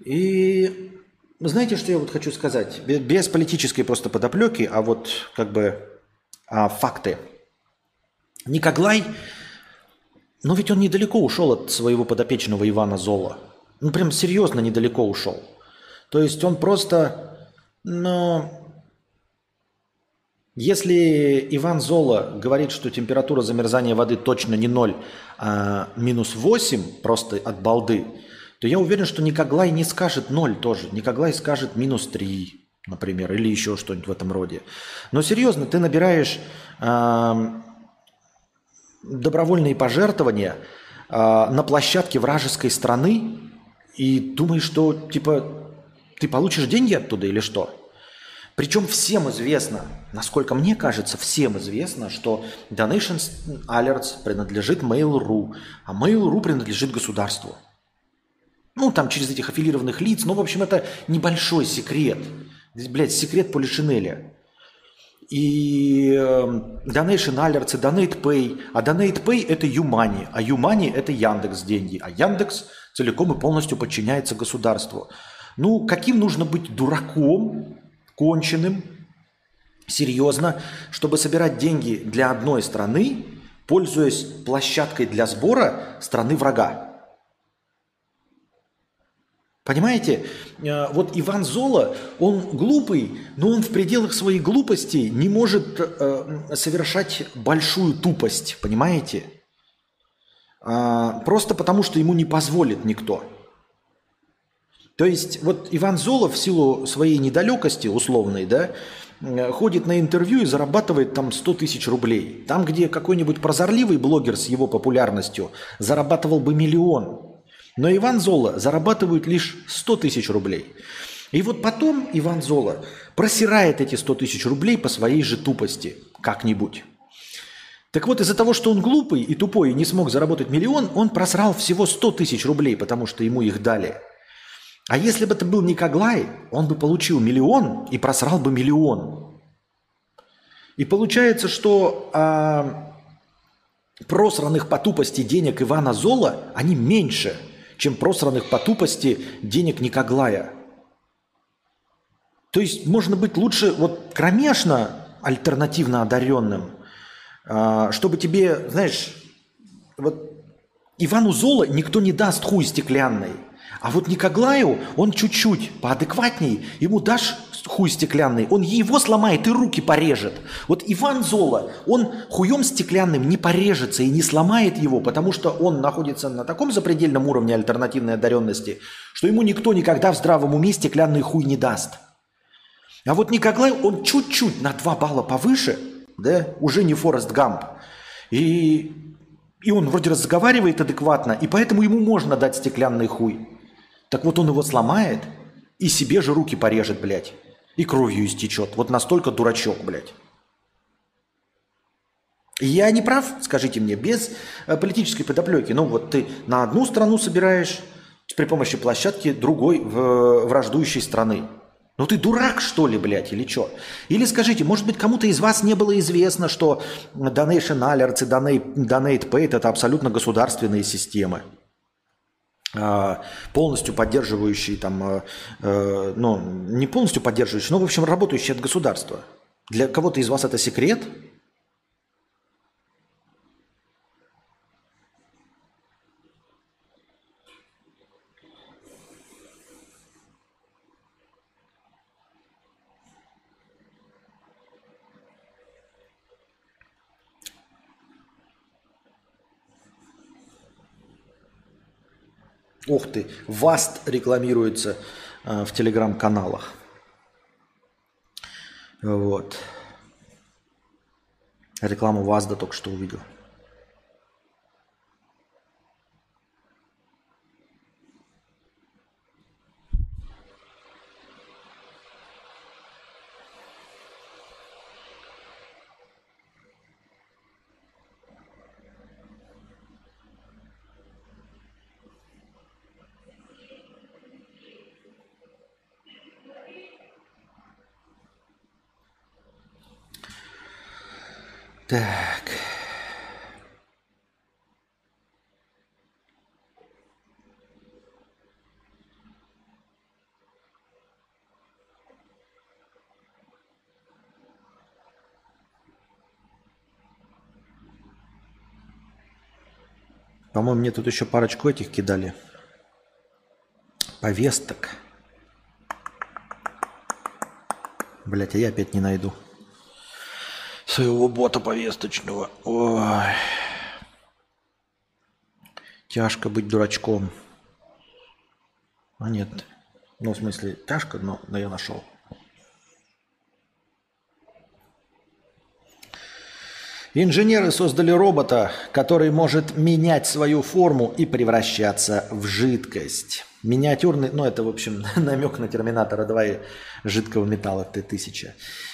Speaker 1: И знаете, что я вот хочу сказать? Без политической просто подоплеки, а вот как бы а, факты. Никоглай, ну ведь он недалеко ушел от своего подопечного Ивана Зола. Ну прям серьезно недалеко ушел. То есть он просто, ну, если Иван Зола говорит, что температура замерзания воды точно не 0, а минус 8 просто от балды, то я уверен, что Никоглай не скажет 0 тоже. Никоглай скажет минус 3, например, или еще что-нибудь в этом роде. Но серьезно, ты набираешь э, добровольные пожертвования э, на площадке вражеской страны и думаешь, что типа ты получишь деньги оттуда или что? Причем всем известно, насколько мне кажется, всем известно, что Donation Alerts принадлежит Mail.ru, а Mail.ru принадлежит государству. Ну, там через этих аффилированных лиц, ну, в общем, это небольшой секрет. Здесь, блядь, секрет Полишинеля. И э, Donation Alerts и Donate Pay. А Donate Pay – это Юмани, а Юмани – это Яндекс деньги. А Яндекс целиком и полностью подчиняется государству. Ну, каким нужно быть дураком, конченым, серьезно, чтобы собирать деньги для одной страны, пользуясь площадкой для сбора страны врага. Понимаете, э, вот Иван Зола, он глупый, но он в пределах своей глупости не может э, совершать большую тупость, понимаете? А, просто потому, что ему не позволит никто. То есть вот Иван Золов в силу своей недалекости условной, да, э, ходит на интервью и зарабатывает там 100 тысяч рублей. Там, где какой-нибудь прозорливый блогер с его популярностью зарабатывал бы миллион. Но Иван Зола зарабатывает лишь 100 тысяч рублей. И вот потом Иван Зола просирает эти 100 тысяч рублей по своей же тупости как-нибудь. Так вот, из-за того, что он глупый и тупой и не смог заработать миллион, он просрал всего 100 тысяч рублей, потому что ему их дали. А если бы это был Никоглай, он бы получил миллион и просрал бы миллион. И получается, что а, просранных по тупости денег Ивана Зола, они меньше, чем просранных по тупости денег Никоглая. То есть можно быть лучше вот кромешно альтернативно одаренным – а, чтобы тебе, знаешь, вот Ивану Золо никто не даст хуй стеклянный. А вот Никоглаю, он чуть-чуть поадекватней, ему дашь хуй стеклянный, он его сломает и руки порежет. Вот Иван Зола, он хуем стеклянным не порежется и не сломает его, потому что он находится на таком запредельном уровне альтернативной одаренности, что ему никто никогда в здравом уме стеклянный хуй не даст. А вот Никоглай, он чуть-чуть на 2 балла повыше – да, уже не Форест Гамп. И, и он вроде разговаривает адекватно, и поэтому ему можно дать стеклянный хуй. Так вот он его сломает и себе же руки порежет, блядь. И кровью истечет. Вот настолько дурачок, блядь. Я не прав, скажите мне, без э, политической подоплеки. Ну вот ты на одну страну собираешь при помощи площадки другой э, враждующей страны. Ну ты дурак, что ли, блядь, или что? Или скажите, может быть, кому-то из вас не было известно, что Donation Alerts и Donate Pay – это абсолютно государственные системы, полностью поддерживающие там, э, э, ну, не полностью поддерживающие, но, в общем, работающие от государства. Для кого-то из вас это секрет – Ух ты, ВАСТ рекламируется э, в телеграм-каналах. Вот. Рекламу ВАЗда только что увидел. Так. По-моему, мне тут еще парочку этих кидали. Повесток. Блять, а я опять не найду своего бота повесточного. Ой. Тяжко быть дурачком. А нет. Ну, в смысле, тяжко, но, но я нашел. Инженеры создали робота, который может менять свою форму и превращаться в жидкость. Миниатюрный, ну это, в общем, намек на Терминатора 2 и жидкого металла Т-1000.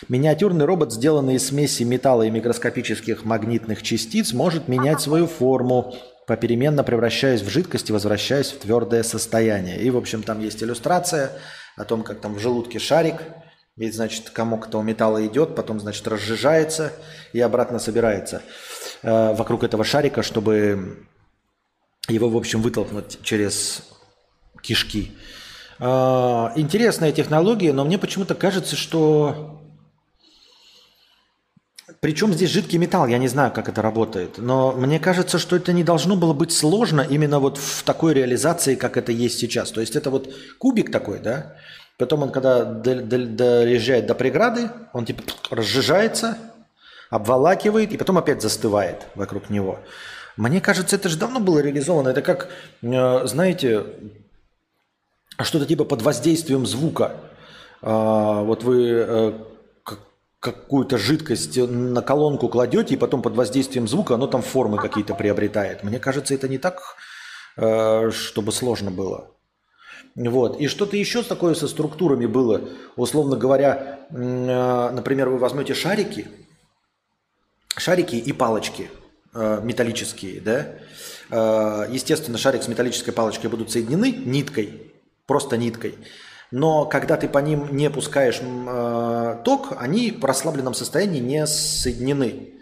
Speaker 1: Миниатюрный робот, сделанный из смеси металла и микроскопических магнитных частиц, может менять свою форму, попеременно превращаясь в жидкость и возвращаясь в твердое состояние. И, в общем, там есть иллюстрация о том, как там в желудке шарик – и, значит, комок этого металла идет, потом, значит, разжижается и обратно собирается э, вокруг этого шарика, чтобы его, в общем, вытолкнуть через кишки. Э, интересная технология, но мне почему-то кажется, что... Причем здесь жидкий металл, я не знаю, как это работает, но мне кажется, что это не должно было быть сложно именно вот в такой реализации, как это есть сейчас. То есть это вот кубик такой, да, Потом он, когда доезжает до преграды, он типа разжижается, обволакивает и потом опять застывает вокруг него. Мне кажется, это же давно было реализовано. Это как, э, знаете, что-то типа под воздействием звука. А, вот вы э, какую-то жидкость на колонку кладете, и потом под воздействием звука оно там формы какие-то приобретает. Мне кажется, это не так, э, чтобы сложно было. Вот. И что-то еще такое со структурами было. Условно говоря, э, например, вы возьмете шарики, шарики и палочки металлические, да, естественно, шарик с металлической палочкой будут соединены ниткой, просто ниткой. Но когда ты по ним не пускаешь э, ток, они в расслабленном состоянии не соединены.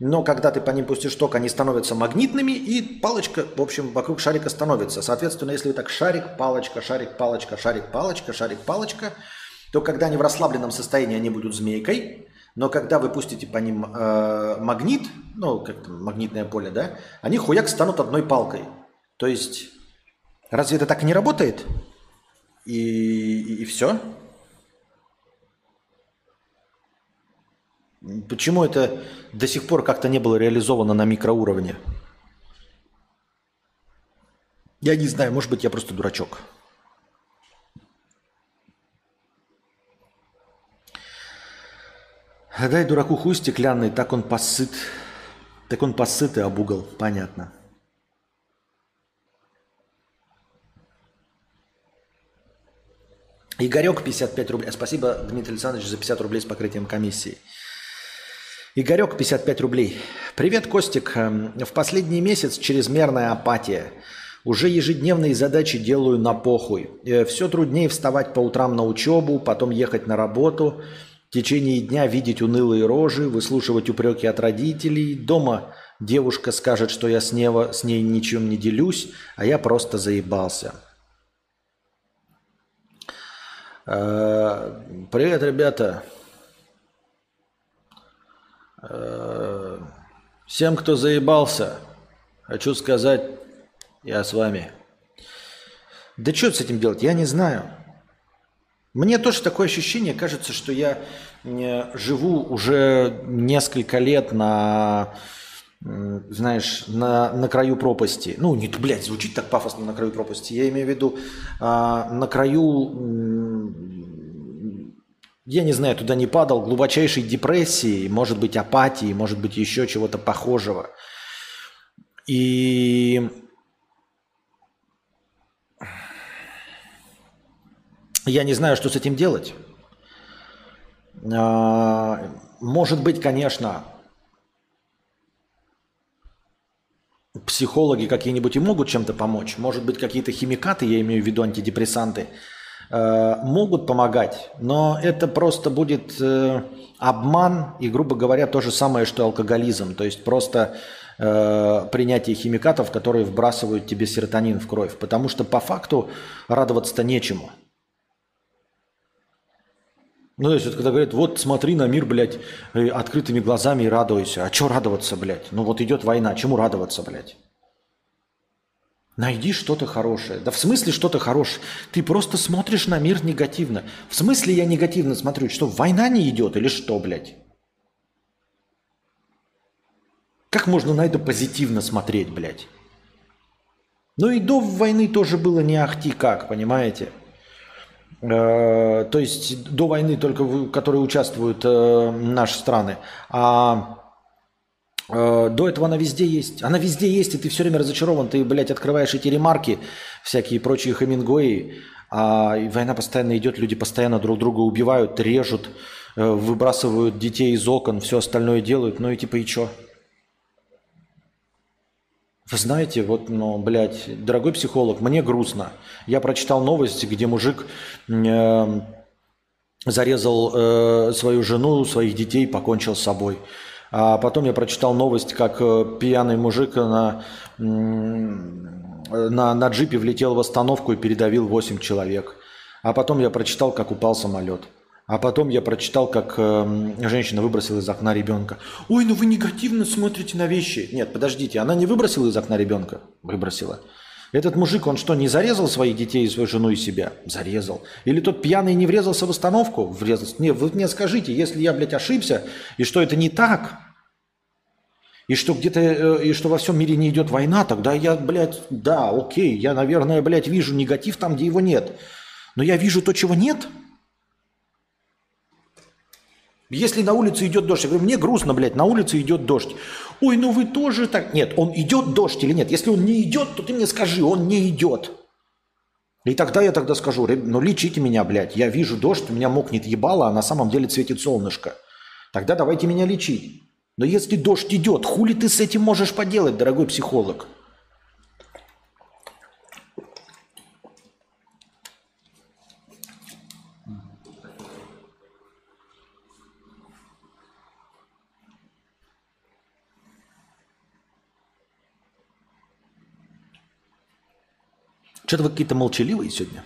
Speaker 1: Но когда ты по ним пустишь ток, они становятся магнитными, и палочка, в общем, вокруг шарика становится. Соответственно, если так шарик, палочка, шарик, палочка, шарик, палочка, шарик, палочка, то когда они в расслабленном состоянии, они будут змейкой, но когда вы пустите по ним э, магнит, ну, как магнитное поле, да, они хуяк станут одной палкой. То есть, разве это так не работает? И, и, и все. Почему это до сих пор как-то не было реализовано на микроуровне? Я не знаю, может быть, я просто дурачок. Дай дураку хуй стеклянный, так он посыт. Так он посыт и об угол, понятно. Игорек 55 рублей. Спасибо, Дмитрий Александрович, за 50 рублей с покрытием комиссии. Игорек 55 рублей. Привет, Костик. Эм, в последний месяц чрезмерная апатия. Уже ежедневные задачи делаю на похуй. Э, Все труднее вставать по утрам на учебу, потом ехать на работу, в течение дня видеть унылые рожи, выслушивать упреки от родителей. Дома девушка скажет, что я с, нева, с ней ничем не делюсь, а я просто заебался. Э, привет, ребята. Э, всем, кто заебался, хочу сказать, я с вами. Да что с этим делать, я не знаю. Мне тоже такое ощущение, кажется, что я живу уже несколько лет на, знаешь, на, на краю пропасти. Ну, не, блядь, звучит так пафосно на краю пропасти. Я имею в виду а, на краю я не знаю, туда не падал, глубочайшей депрессии, может быть, апатии, может быть, еще чего-то похожего. И я не знаю, что с этим делать. А, может быть, конечно, психологи какие-нибудь и могут чем-то помочь. Может быть, какие-то химикаты, я имею в виду антидепрессанты – могут помогать, но это просто будет э, обман и, грубо говоря, то же самое, что алкоголизм. То есть просто э, принятие химикатов, которые вбрасывают тебе серотонин в кровь. Потому что по факту радоваться-то нечему. Ну, то есть, вот, когда говорят, вот смотри на мир, блядь, открытыми глазами и радуйся. А что радоваться, блядь? Ну вот идет война, чему радоваться, блядь? Найди что-то хорошее. Да в смысле что-то хорошее? Ты просто смотришь на мир негативно. В смысле я негативно смотрю? Что, война не идет или что, блядь? Как можно на это позитивно смотреть, блядь? Ну и до войны тоже было не ахти как, понимаете? Э, то есть до войны только в которой участвуют э, наши страны. А до этого она везде есть. Она везде есть, и ты все время разочарован. Ты, блядь, открываешь эти ремарки, всякие прочие Хемингуэи, а война постоянно идет, люди постоянно друг друга убивают, режут, э, выбрасывают детей из окон, все остальное делают. Ну и типа и чё? Вы знаете, вот, ну, блядь, дорогой психолог, мне грустно. Я прочитал новость, где мужик э, зарезал э, свою жену, своих детей, покончил с собой. А потом я прочитал новость, как э, пьяный мужик на, на, на джипе влетел в остановку и передавил 8 человек. А потом я прочитал, как упал самолет. А потом я прочитал, как э, женщина выбросила из окна ребенка. Ой, ну вы негативно смотрите на вещи. Нет, подождите, она не выбросила из окна ребенка? Выбросила. Этот мужик, он что, не зарезал своих детей, свою жену и себя? Зарезал. Или тот пьяный не врезался в остановку? Врезался. Не, вы мне скажите, если я, блядь, ошибся, и что это не так, и что где-то, э, и что во всем мире не идет война, тогда я, блядь, да, окей, я, наверное, блядь, вижу негатив там, где его нет. Но я вижу то, чего нет. Если на улице идет дождь, я говорю, мне грустно, блядь, на улице идет дождь. Ой, ну вы тоже так... Нет, он идет дождь или нет? Если он не идет, то ты мне скажи, он не идет. И тогда я тогда скажу, ну лечите меня, блядь, я вижу дождь, у меня мокнет ебало, а на самом деле светит солнышко. Тогда давайте меня лечить. Но если дождь идет, хули ты с этим можешь поделать, дорогой психолог? Что-то вы какие-то молчаливые сегодня.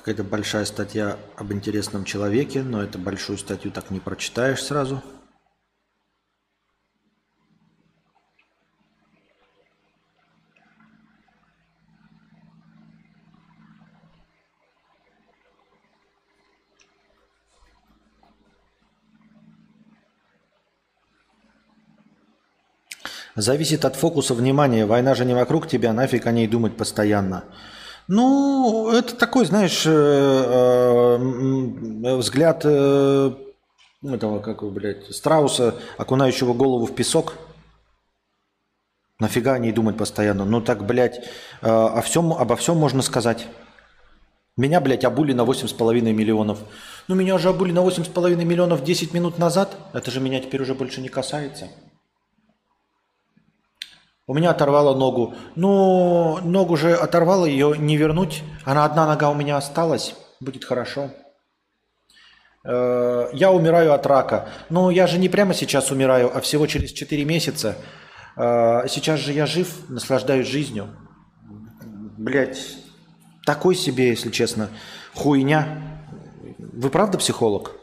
Speaker 1: Какая-то большая статья об интересном человеке, но эту большую статью так не прочитаешь сразу. Зависит от фокуса внимания. Война же не вокруг тебя, нафиг о ней думать постоянно. Ну, это такой, знаешь, э, э, взгляд э, этого, как его, блядь, страуса, окунающего голову в песок. Нафига о ней думать постоянно? Ну так, блядь, о всем, обо всем можно сказать. Меня, блядь, обули на 8,5 миллионов. Ну, меня же обули на 8,5 миллионов 10 минут назад. Это же меня теперь уже больше не касается. У меня оторвало ногу. Ну, ногу же оторвало, ее не вернуть. Она одна нога у меня осталась. Будет хорошо. Э, я умираю от рака. Ну, я же не прямо сейчас умираю, а всего через 4 месяца. Э, сейчас же я жив, наслаждаюсь жизнью. Блять, такой себе, если честно, хуйня. Вы правда психолог?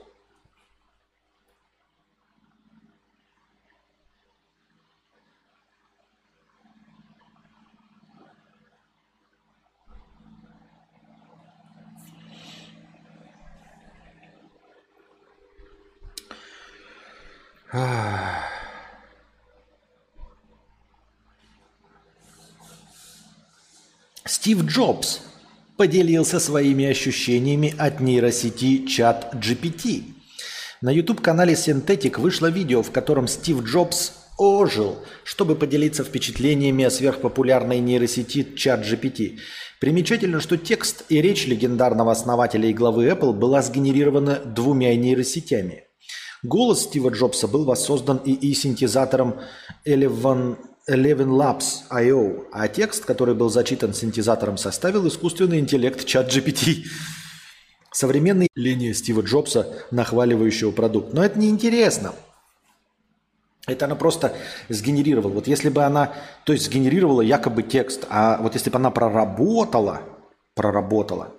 Speaker 1: Стив Джобс поделился своими ощущениями от нейросети чат GPT. На YouTube-канале Synthetic вышло видео, в котором Стив Джобс ожил, чтобы поделиться впечатлениями о сверхпопулярной нейросети чат GPT. Примечательно, что текст и речь легендарного основателя и главы Apple была сгенерирована двумя нейросетями. Голос Стива Джобса был воссоздан и синтезатором Eleven, Eleven Labs I.O., а текст, который был зачитан синтезатором, составил искусственный интеллект чат GPT. Современная линия Стива Джобса, нахваливающего продукт. Но это неинтересно. Это она просто сгенерировала. Вот если бы она, то есть сгенерировала якобы текст, а вот если бы она проработала, проработала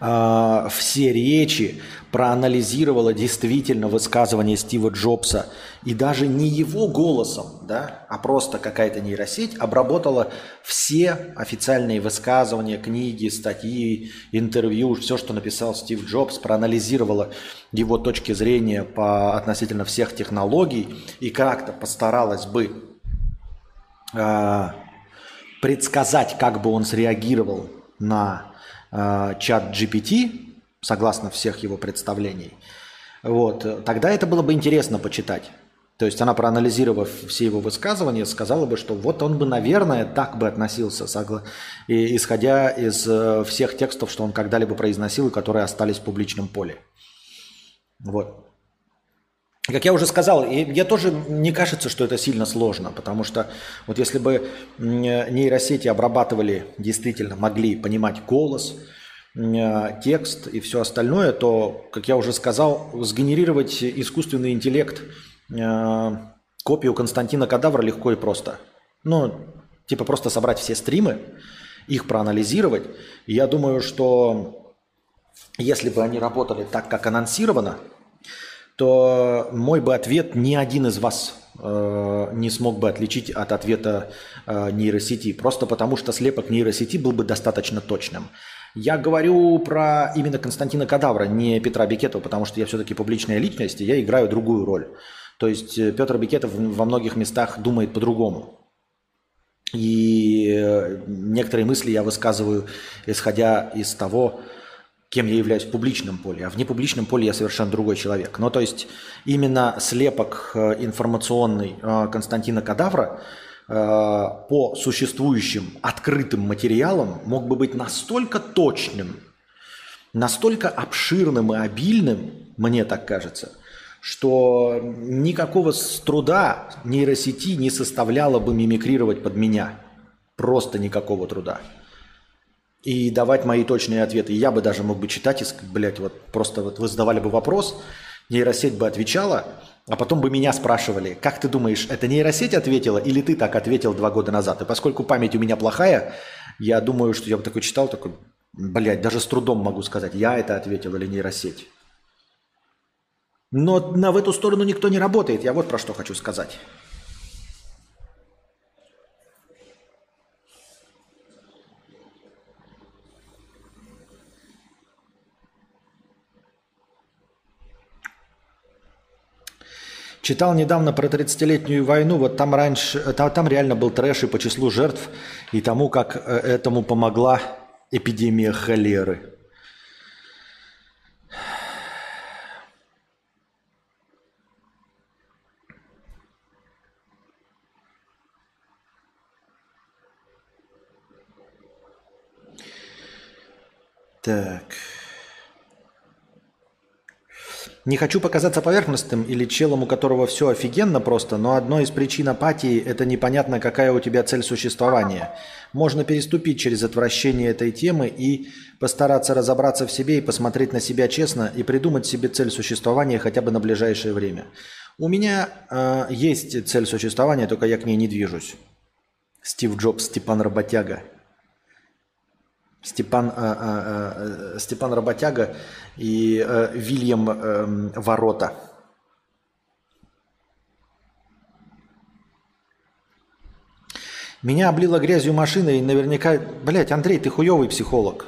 Speaker 1: э, все речи, проанализировала действительно высказывание Стива Джобса. И даже не его голосом, да, а просто какая-то нейросеть обработала все официальные высказывания, книги, статьи, интервью, все, что написал Стив Джобс, проанализировала его точки зрения по относительно всех технологий и как-то постаралась бы э, предсказать, как бы он среагировал на э, чат GPT, согласно всех его представлений, вот, тогда это было бы интересно почитать. То есть она, проанализировав все его высказывания, сказала бы, что вот он бы, наверное, так бы относился, согла... и, исходя из э, всех текстов, что он когда-либо произносил и которые остались в публичном поле. Вот. Как я уже сказал, я тоже не кажется, что это сильно сложно, потому что вот если бы нейросети обрабатывали, действительно могли понимать голос, э, текст и все остальное, то, как я уже сказал, сгенерировать искусственный интеллект, э, копию Константина Кадавра легко и просто. Ну, типа просто собрать все стримы, их проанализировать. И я думаю, что если бы они работали так, как анонсировано, то мой бы ответ ни один из вас э, не смог бы отличить от ответа э, нейросети. Просто потому что слепок нейросети был бы достаточно точным. Я говорю про именно Константина Кадавра, не Петра Бекетова, потому что я все-таки публичная личность, и я играю другую роль. То есть э, Петр Бекетов во многих местах думает по-другому. И э, некоторые мысли я высказываю, исходя из того, кем я являюсь в публичном поле, а в непубличном поле я совершенно другой человек. Ну, то есть именно слепок э, информационный э, Константина Кадавра э, по существующим открытым материалам мог бы быть настолько точным, настолько обширным и обильным, мне так кажется, что никакого труда нейросети не составляло бы мимикрировать под меня. Просто никакого труда и давать мои точные ответы. я бы даже мог бы читать, и, блядь, вот просто вот вы задавали бы вопрос, нейросеть бы отвечала, а потом бы меня спрашивали, как ты думаешь, это нейросеть ответила или ты так ответил два года назад? И поскольку память у меня плохая, я думаю, что я бы такой читал, такой, блядь, даже с трудом могу сказать, я это ответил или нейросеть. Но на, в эту сторону никто не работает, я вот про что хочу сказать. Читал недавно про 30-летнюю войну, вот там раньше, там, там реально был трэш и по числу жертв, и тому, как э, этому помогла эпидемия холеры. Так. Не хочу показаться поверхностным или челом, у которого все офигенно просто, но одной из причин апатии – это непонятно, какая у тебя цель существования. Можно переступить через отвращение этой темы и постараться разобраться в себе и посмотреть на себя честно и придумать себе цель существования хотя бы на ближайшее время. У меня э, есть цель существования, только я к ней не движусь. Стив Джобс, Степан Работяга – Степан, э, э, э, Степан Работяга и э, Вильям э, Ворота. Меня облила грязью машина и наверняка... Блять, Андрей, ты хуевый психолог.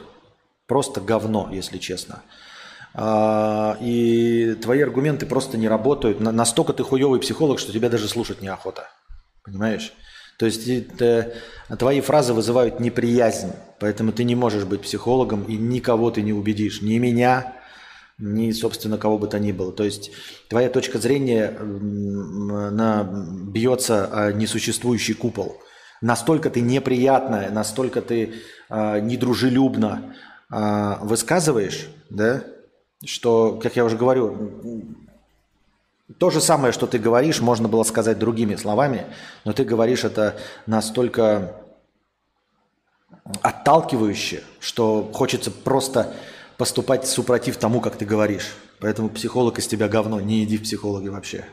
Speaker 1: Просто говно, если честно. А, и твои аргументы просто не работают. Настолько ты хуевый психолог, что тебя даже слушать неохота. Понимаешь? То есть это, твои фразы вызывают неприязнь, поэтому ты не можешь быть психологом и никого ты не убедишь, ни меня, ни, собственно, кого бы то ни было. То есть твоя точка зрения она бьется о несуществующий купол. Настолько ты неприятная, настолько ты э, недружелюбно э, высказываешь, да, что, как я уже говорю, то же самое, что ты говоришь, можно было сказать другими словами, но ты говоришь это настолько отталкивающе, что хочется просто поступать супротив тому, как ты говоришь. Поэтому психолог из тебя говно, не иди в психологи вообще.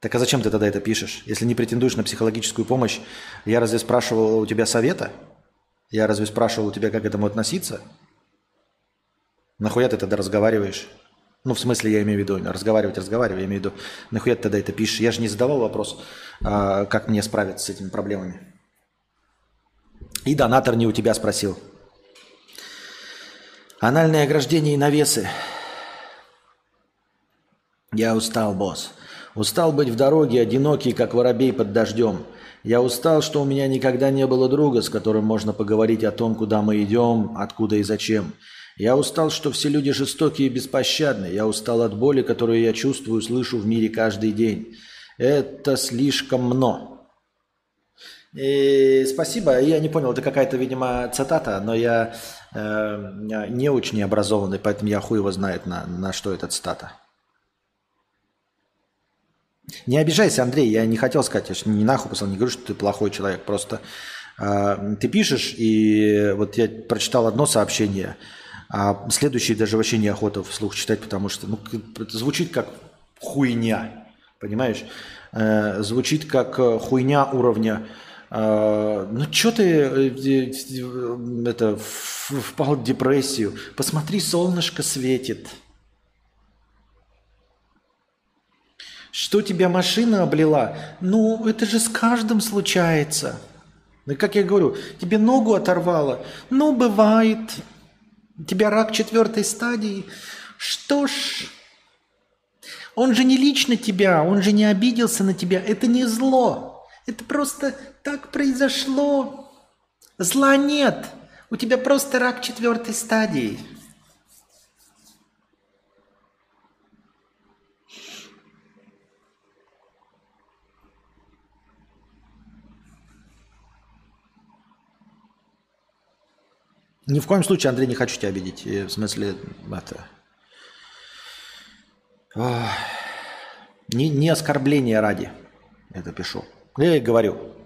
Speaker 1: Так а зачем ты тогда это пишешь? Если не претендуешь на психологическую помощь, я разве спрашивал у тебя совета? Я разве спрашивал у тебя, как к этому относиться? Нахуя ты тогда разговариваешь? Ну, в смысле, я имею в виду, разговаривать, разговаривать, я имею в виду, нахуя ты тогда это пишешь? Я же не задавал вопрос, а, как мне справиться с этими проблемами. И донатор не у тебя спросил. Анальное ограждение и навесы. Я устал, босс. Устал быть в дороге, одинокий, как воробей под дождем. Я устал, что у меня никогда не было друга, с которым можно поговорить о том, куда мы идем, откуда и зачем. Я устал, что все люди жестокие и беспощадны. Я устал от боли, которую я чувствую, слышу в мире каждый день. Это слишком много. И спасибо. Я не понял, это какая-то, видимо, цитата, но я э, не очень образованный, поэтому я хуй его знает, на, на что эта цитата. Не обижайся, Андрей, я не хотел сказать, я не нахуй послал, не говорю, что ты плохой человек, просто А, ты пишешь, и вот я прочитал одно сообщение, а следующее даже вообще неохота вслух читать, потому что ну, это звучит как хуйня, понимаешь? Э, звучит как э, хуйня уровня э, ну, что ты это, впал в депрессию? Посмотри, солнышко светит. Что тебя машина облила? Ну, это же с каждым случается. Ну, как я говорю, тебе ногу оторвало? Ну, бывает. Тебя рак четвертой стадии? Что ж, он же не лично тебя, он же не обиделся на тебя. Это не зло. Это просто так произошло. Зла нет. У тебя просто рак четвертой стадии. Ни в коем случае, Андрей, не хочу тебя обидеть. В смысле, это... Не, не оскорбление ради. Это пишу. Я говорю.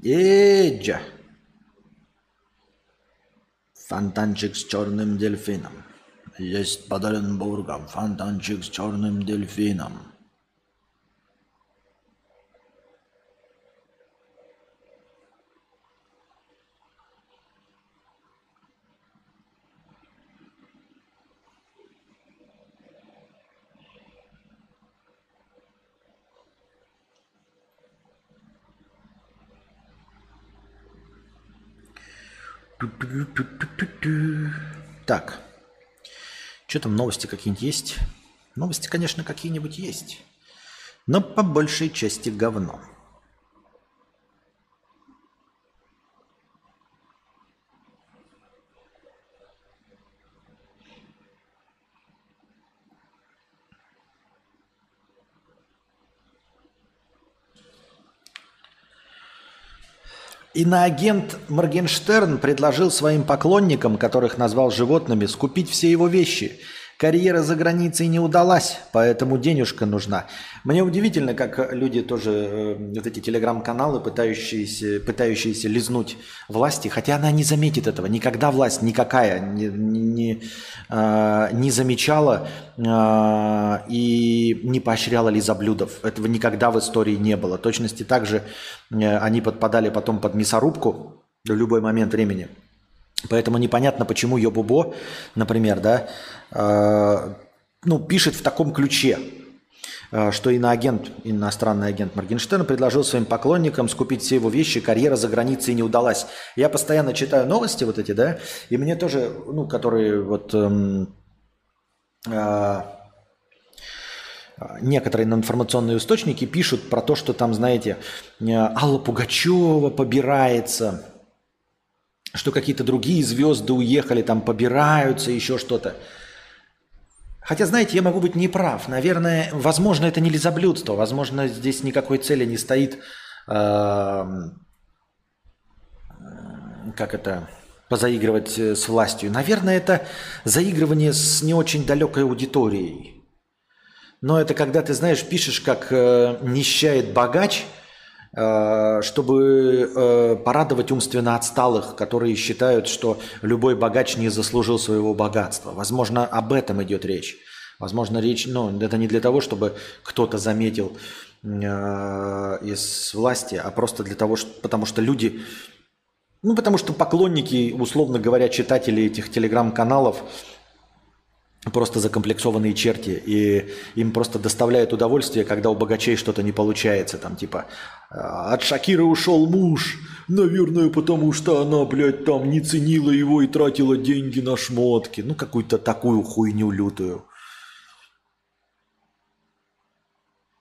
Speaker 1: Эджа. Фонтанчик с черным дельфином. Есть под Оренбургом фонтанчик с черным дельфином. Так. Что там, новости какие-нибудь есть? Новости, конечно, какие-нибудь есть. Но по большей части говно. Иноагент Моргенштерн предложил своим поклонникам, которых назвал животными, скупить все его вещи – Карьера за границей не удалась, поэтому денежка нужна. Мне удивительно, как люди тоже, э, вот эти телеграм-каналы, пытающиеся, пытающиеся лизнуть власти, хотя она не заметит этого. Никогда власть никакая не, не, э, не замечала э, и не поощряла лизоблюдов. Этого никогда в истории не было. Точности также э, они подпадали потом под мясорубку в любой момент времени – Поэтому непонятно, почему Йобубо, например, да, э, ну, пишет в таком ключе, э, что иноагент, иностранный агент Моргенштерн предложил своим поклонникам скупить все его вещи, карьера за границей не удалась. Я постоянно читаю новости вот эти, да, и мне тоже, ну, которые вот эм, э, некоторые информационные источники пишут про то, что там, знаете, э, Алла Пугачева побирается – что какие-то другие звезды уехали, там побираются, еще что-то. Хотя, знаете, я могу быть неправ. Наверное, возможно, это не лизоблюдство. Возможно, здесь никакой цели не стоит, э, как это, позаигрывать э, с властью. Наверное, это заигрывание с не очень далекой аудиторией. Но это когда ты, знаешь, пишешь, как э, нищает богач – чтобы э, порадовать умственно отсталых, которые считают, что любой богач не заслужил своего богатства. Возможно, об этом идет речь. Возможно, речь, ну, это не для того, чтобы кто-то заметил э, из власти, а просто для того, что, потому что люди, ну, потому что поклонники, условно говоря, читатели этих телеграм-каналов, просто закомплексованные черти, и им просто доставляет удовольствие, когда у богачей что-то не получается, там типа «А, от Шакиры ушел муж, наверное, потому что она, блядь, там не ценила его и тратила деньги на шмотки, ну какую-то такую хуйню лютую.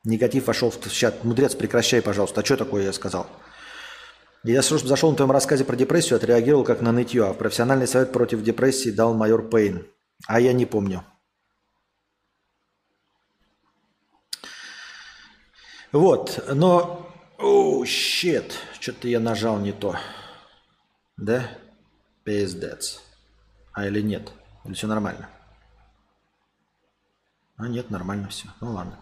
Speaker 1: Негатив вошел в чат. Мудрец, прекращай, пожалуйста. А что такое я сказал? Я зашел на твоем рассказе про депрессию, отреагировал как на нытье, а профессиональный совет против депрессии дал майор Пейн. А я не помню. Вот, но... О, щет. Что-то я нажал не то. Да? Пиздец. А или нет? Или все нормально? А нет, нормально все. Ну ладно.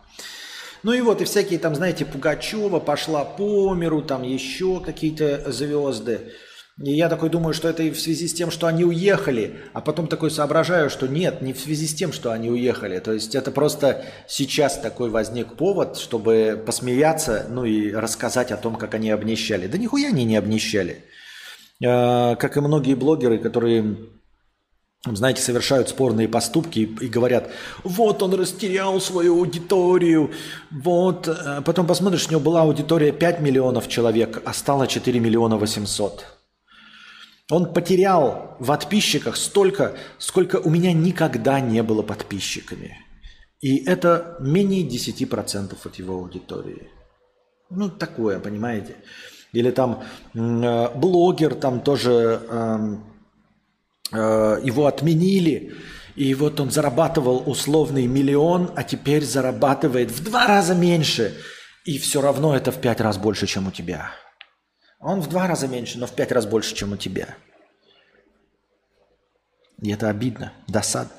Speaker 1: Ну и вот, и всякие там, знаете, Пугачева пошла по миру, там еще какие-то звезды. И я такой думаю, что это и в связи с тем, что они уехали, а потом такой соображаю, что нет, не в связи с тем, что они уехали. То есть это просто сейчас такой возник повод, чтобы посмеяться, ну и рассказать о том, как они обнищали. Да нихуя они не обнищали. Э, как и многие блогеры, которые знаете, совершают спорные поступки и говорят, вот он растерял свою аудиторию, вот. Э, потом посмотришь, у него была аудитория 5 миллионов человек, а стало 4 миллиона 800. Он потерял в подписчиках столько, сколько у меня никогда не было подписчиками. И это менее 10% от его аудитории. Ну, такое, понимаете? Или там э, блогер там тоже э, э, его отменили, и вот он зарабатывал условный миллион, а теперь зарабатывает в два раза меньше, и все равно это в пять раз больше, чем у тебя. Он в два раза меньше, но в пять раз больше, чем у тебя. И это обидно, досадно.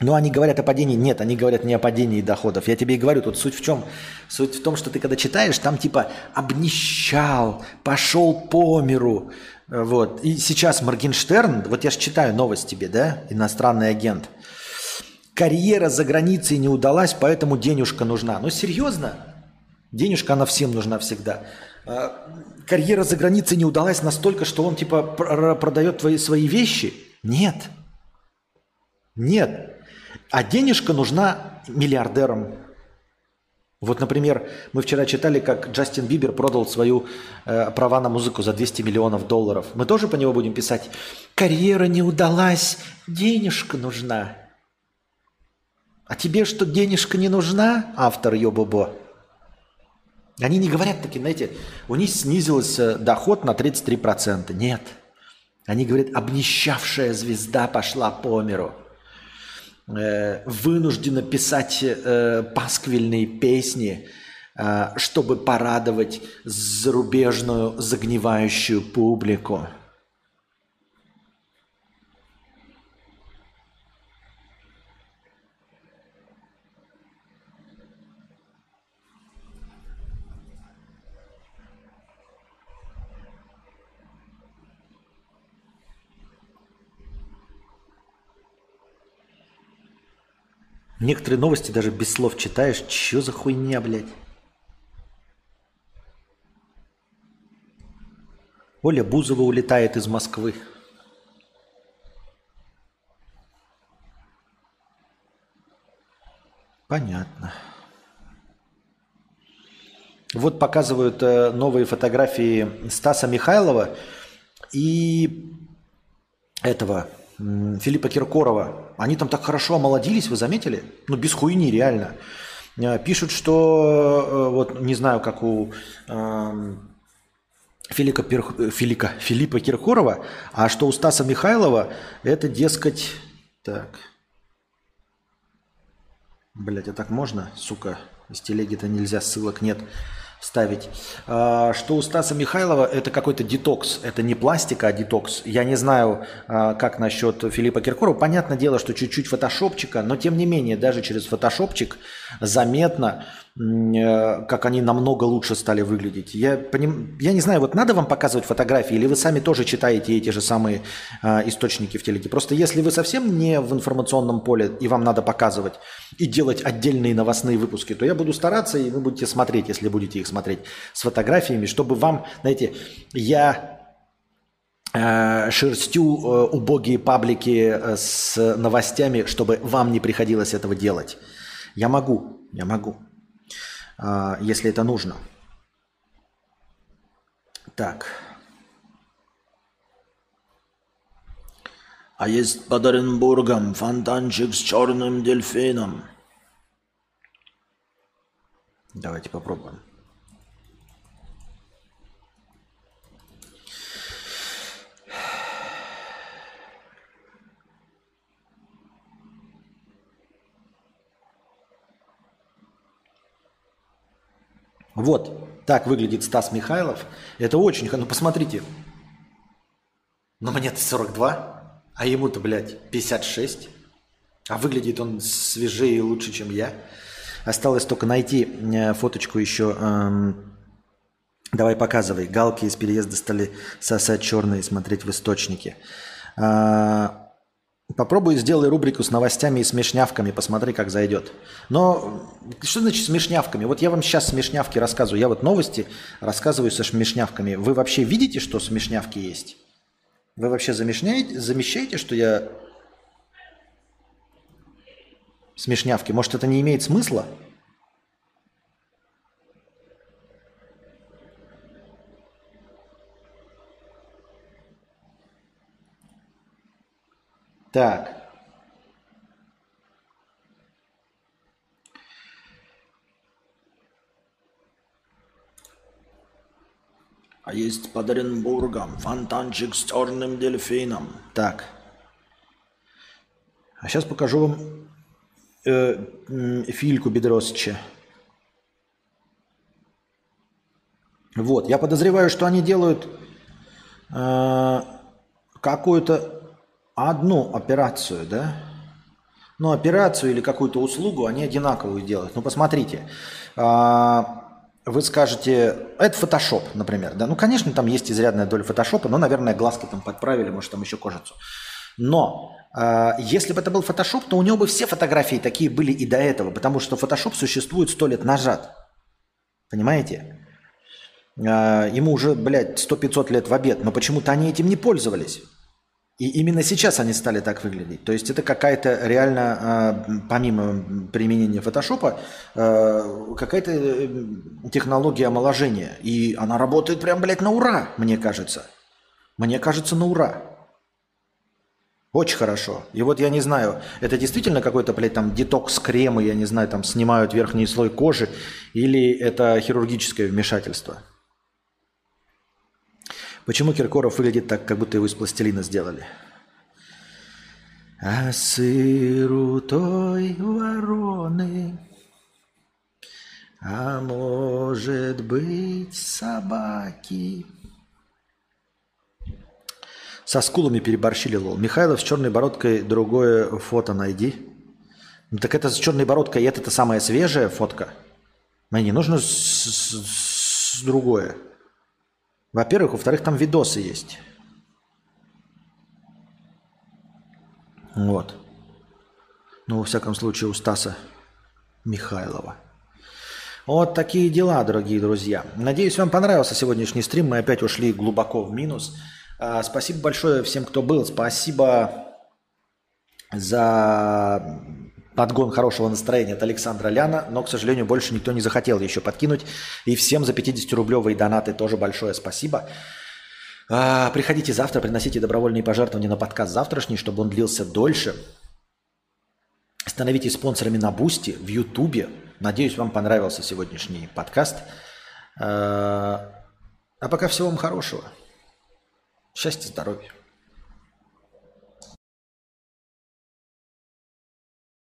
Speaker 1: Но они говорят о падении. Нет, они говорят не о падении доходов. Я тебе и говорю, тут суть в чем? Суть в том, что ты когда читаешь, там типа обнищал, пошел по миру. Вот. И сейчас Моргенштерн, вот я же читаю новость тебе, да, иностранный агент. Карьера за границей не удалась, поэтому денежка нужна. Ну серьезно? Денежка, она всем нужна всегда. А, карьера за границей не удалась настолько, что он типа продает твои, свои вещи? Нет. Нет. А денежка нужна миллиардерам. Вот, например, мы вчера читали, как Джастин Бибер продал свою э, права на музыку за 200 миллионов долларов. Мы тоже по него будем писать «Карьера не удалась, денежка нужна». А тебе что, денежка не нужна, автор Йобобо? Они не говорят такие, знаете, у них снизился доход на 33%. Нет. Они говорят, обнищавшая звезда пошла по миру. Э, вынуждена писать э, пасквильные песни, э, чтобы порадовать зарубежную загнивающую публику. Некоторые новости даже без слов читаешь. Чё за хуйня, блядь? Оля Бузова улетает из Москвы. Понятно. Вот показывают э, новые фотографии Стаса Михайлова и этого Филиппа Киркорова. Они там так хорошо омолодились, вы заметили? Ну, без хуйни, реально. Э, пишут, что, э, вот не знаю, как у э, Филиппа, Филиппа, Филиппа Киркорова, а что у Стаса Михайлова, это, дескать, так, Блять, а так можно, сука? Из телеги-то нельзя, ссылок нет вставить, а, что у Стаса Михайлова это какой-то детокс, это не пластика, а детокс. Я не знаю, а, как насчет Филиппа Киркорова. Понятное дело, что чуть-чуть фотошопчика, но тем не менее, даже через фотошопчик заметно, Э, как они намного лучше стали выглядеть. Я, поним... я не знаю, вот надо вам показывать фотографии, или вы сами тоже читаете эти же самые э, источники в телеке. Просто если вы совсем не в информационном поле, и вам надо показывать и делать отдельные новостные выпуски, то я буду стараться, и вы будете смотреть, если будете их смотреть с фотографиями, чтобы вам, знаете, я э, шерстю э, убогие паблики с новостями, чтобы вам не приходилось этого делать. Я могу, я могу. А, если это нужно. Так. А есть под Оренбургом фонтанчик с черным дельфином. Давайте попробуем. Вот так выглядит Стас Михайлов. Это очень... Ну, посмотрите. Ну, мне-то 42, а ему-то, блядь, 56. А выглядит он свежее и лучше, чем я. Осталось только найти э, фоточку еще. Эм, давай показывай. Галки из переезда стали сосать черные, смотреть в источнике. А, Попробуй сделай рубрику с новостями и смешнявками, посмотри, как зайдет. Но что значит смешнявками? Вот я вам сейчас смешнявки рассказываю. Я вот новости рассказываю со смешнявками. Вы вообще видите, что смешнявки есть? Вы вообще замешняете, замещаете, что я смешнявки? Может, это не имеет смысла? Так. А есть под Оренбургом фонтанчик с черным дельфином. Так. А сейчас покажу вам э, Фильку Бедросича. Вот, я подозреваю, что они делают э, какую-то одну операцию, да, ну, операцию или какую-то услугу они одинаковую делают. Ну, посмотрите, а, вы скажете, это фотошоп, например, да, ну, конечно, там есть изрядная доля фотошопа, но, наверное, глазки там подправили, может, там еще кожицу. Но а, если бы это был фотошоп, то у него бы все фотографии такие были и до этого, потому что фотошоп существует сто лет назад. Понимаете? А, ему уже, блядь, сто 500 лет в обед, но почему-то они этим не пользовались. И именно сейчас они стали так выглядеть. То есть это какая-то реально, а, помимо применения фотошопа, а, какая-то э, технология омоложения. И она работает прям, блядь, на ура, мне кажется. Мне кажется, на ура. Очень хорошо. И вот я не знаю, это действительно какой-то, блядь, там детокс кремы, я не знаю, там снимают верхний слой кожи, или это хирургическое вмешательство? Почему Киркоров выглядит так, как будто его из пластилина сделали? А сыру той вороны, а может быть собаки. Со скулами переборщили, лол. Михайлов с черной бородкой другое фото найди. Ну, так это с черной бородкой, и это-то самая свежая фотка. Мне не нужно с, с, с другое. Во-первых. Во-вторых, там видосы есть. Вот. Ну, во всяком случае, у Стаса Михайлова. Вот такие дела, дорогие друзья. Надеюсь, вам понравился сегодняшний стрим. Мы опять ушли глубоко в минус. А, спасибо большое всем, кто был. Спасибо за подгон хорошего настроения от Александра Ляна, но, к сожалению, больше никто не захотел еще подкинуть. И всем за 50-рублевые донаты тоже большое спасибо. А, приходите завтра, приносите добровольные пожертвования на подкаст завтрашний, чтобы он длился дольше. Становитесь спонсорами на Boosty, в Ютубе. Надеюсь, вам понравился сегодняшний подкаст. А, а пока всего вам хорошего. Счастья, здоровья.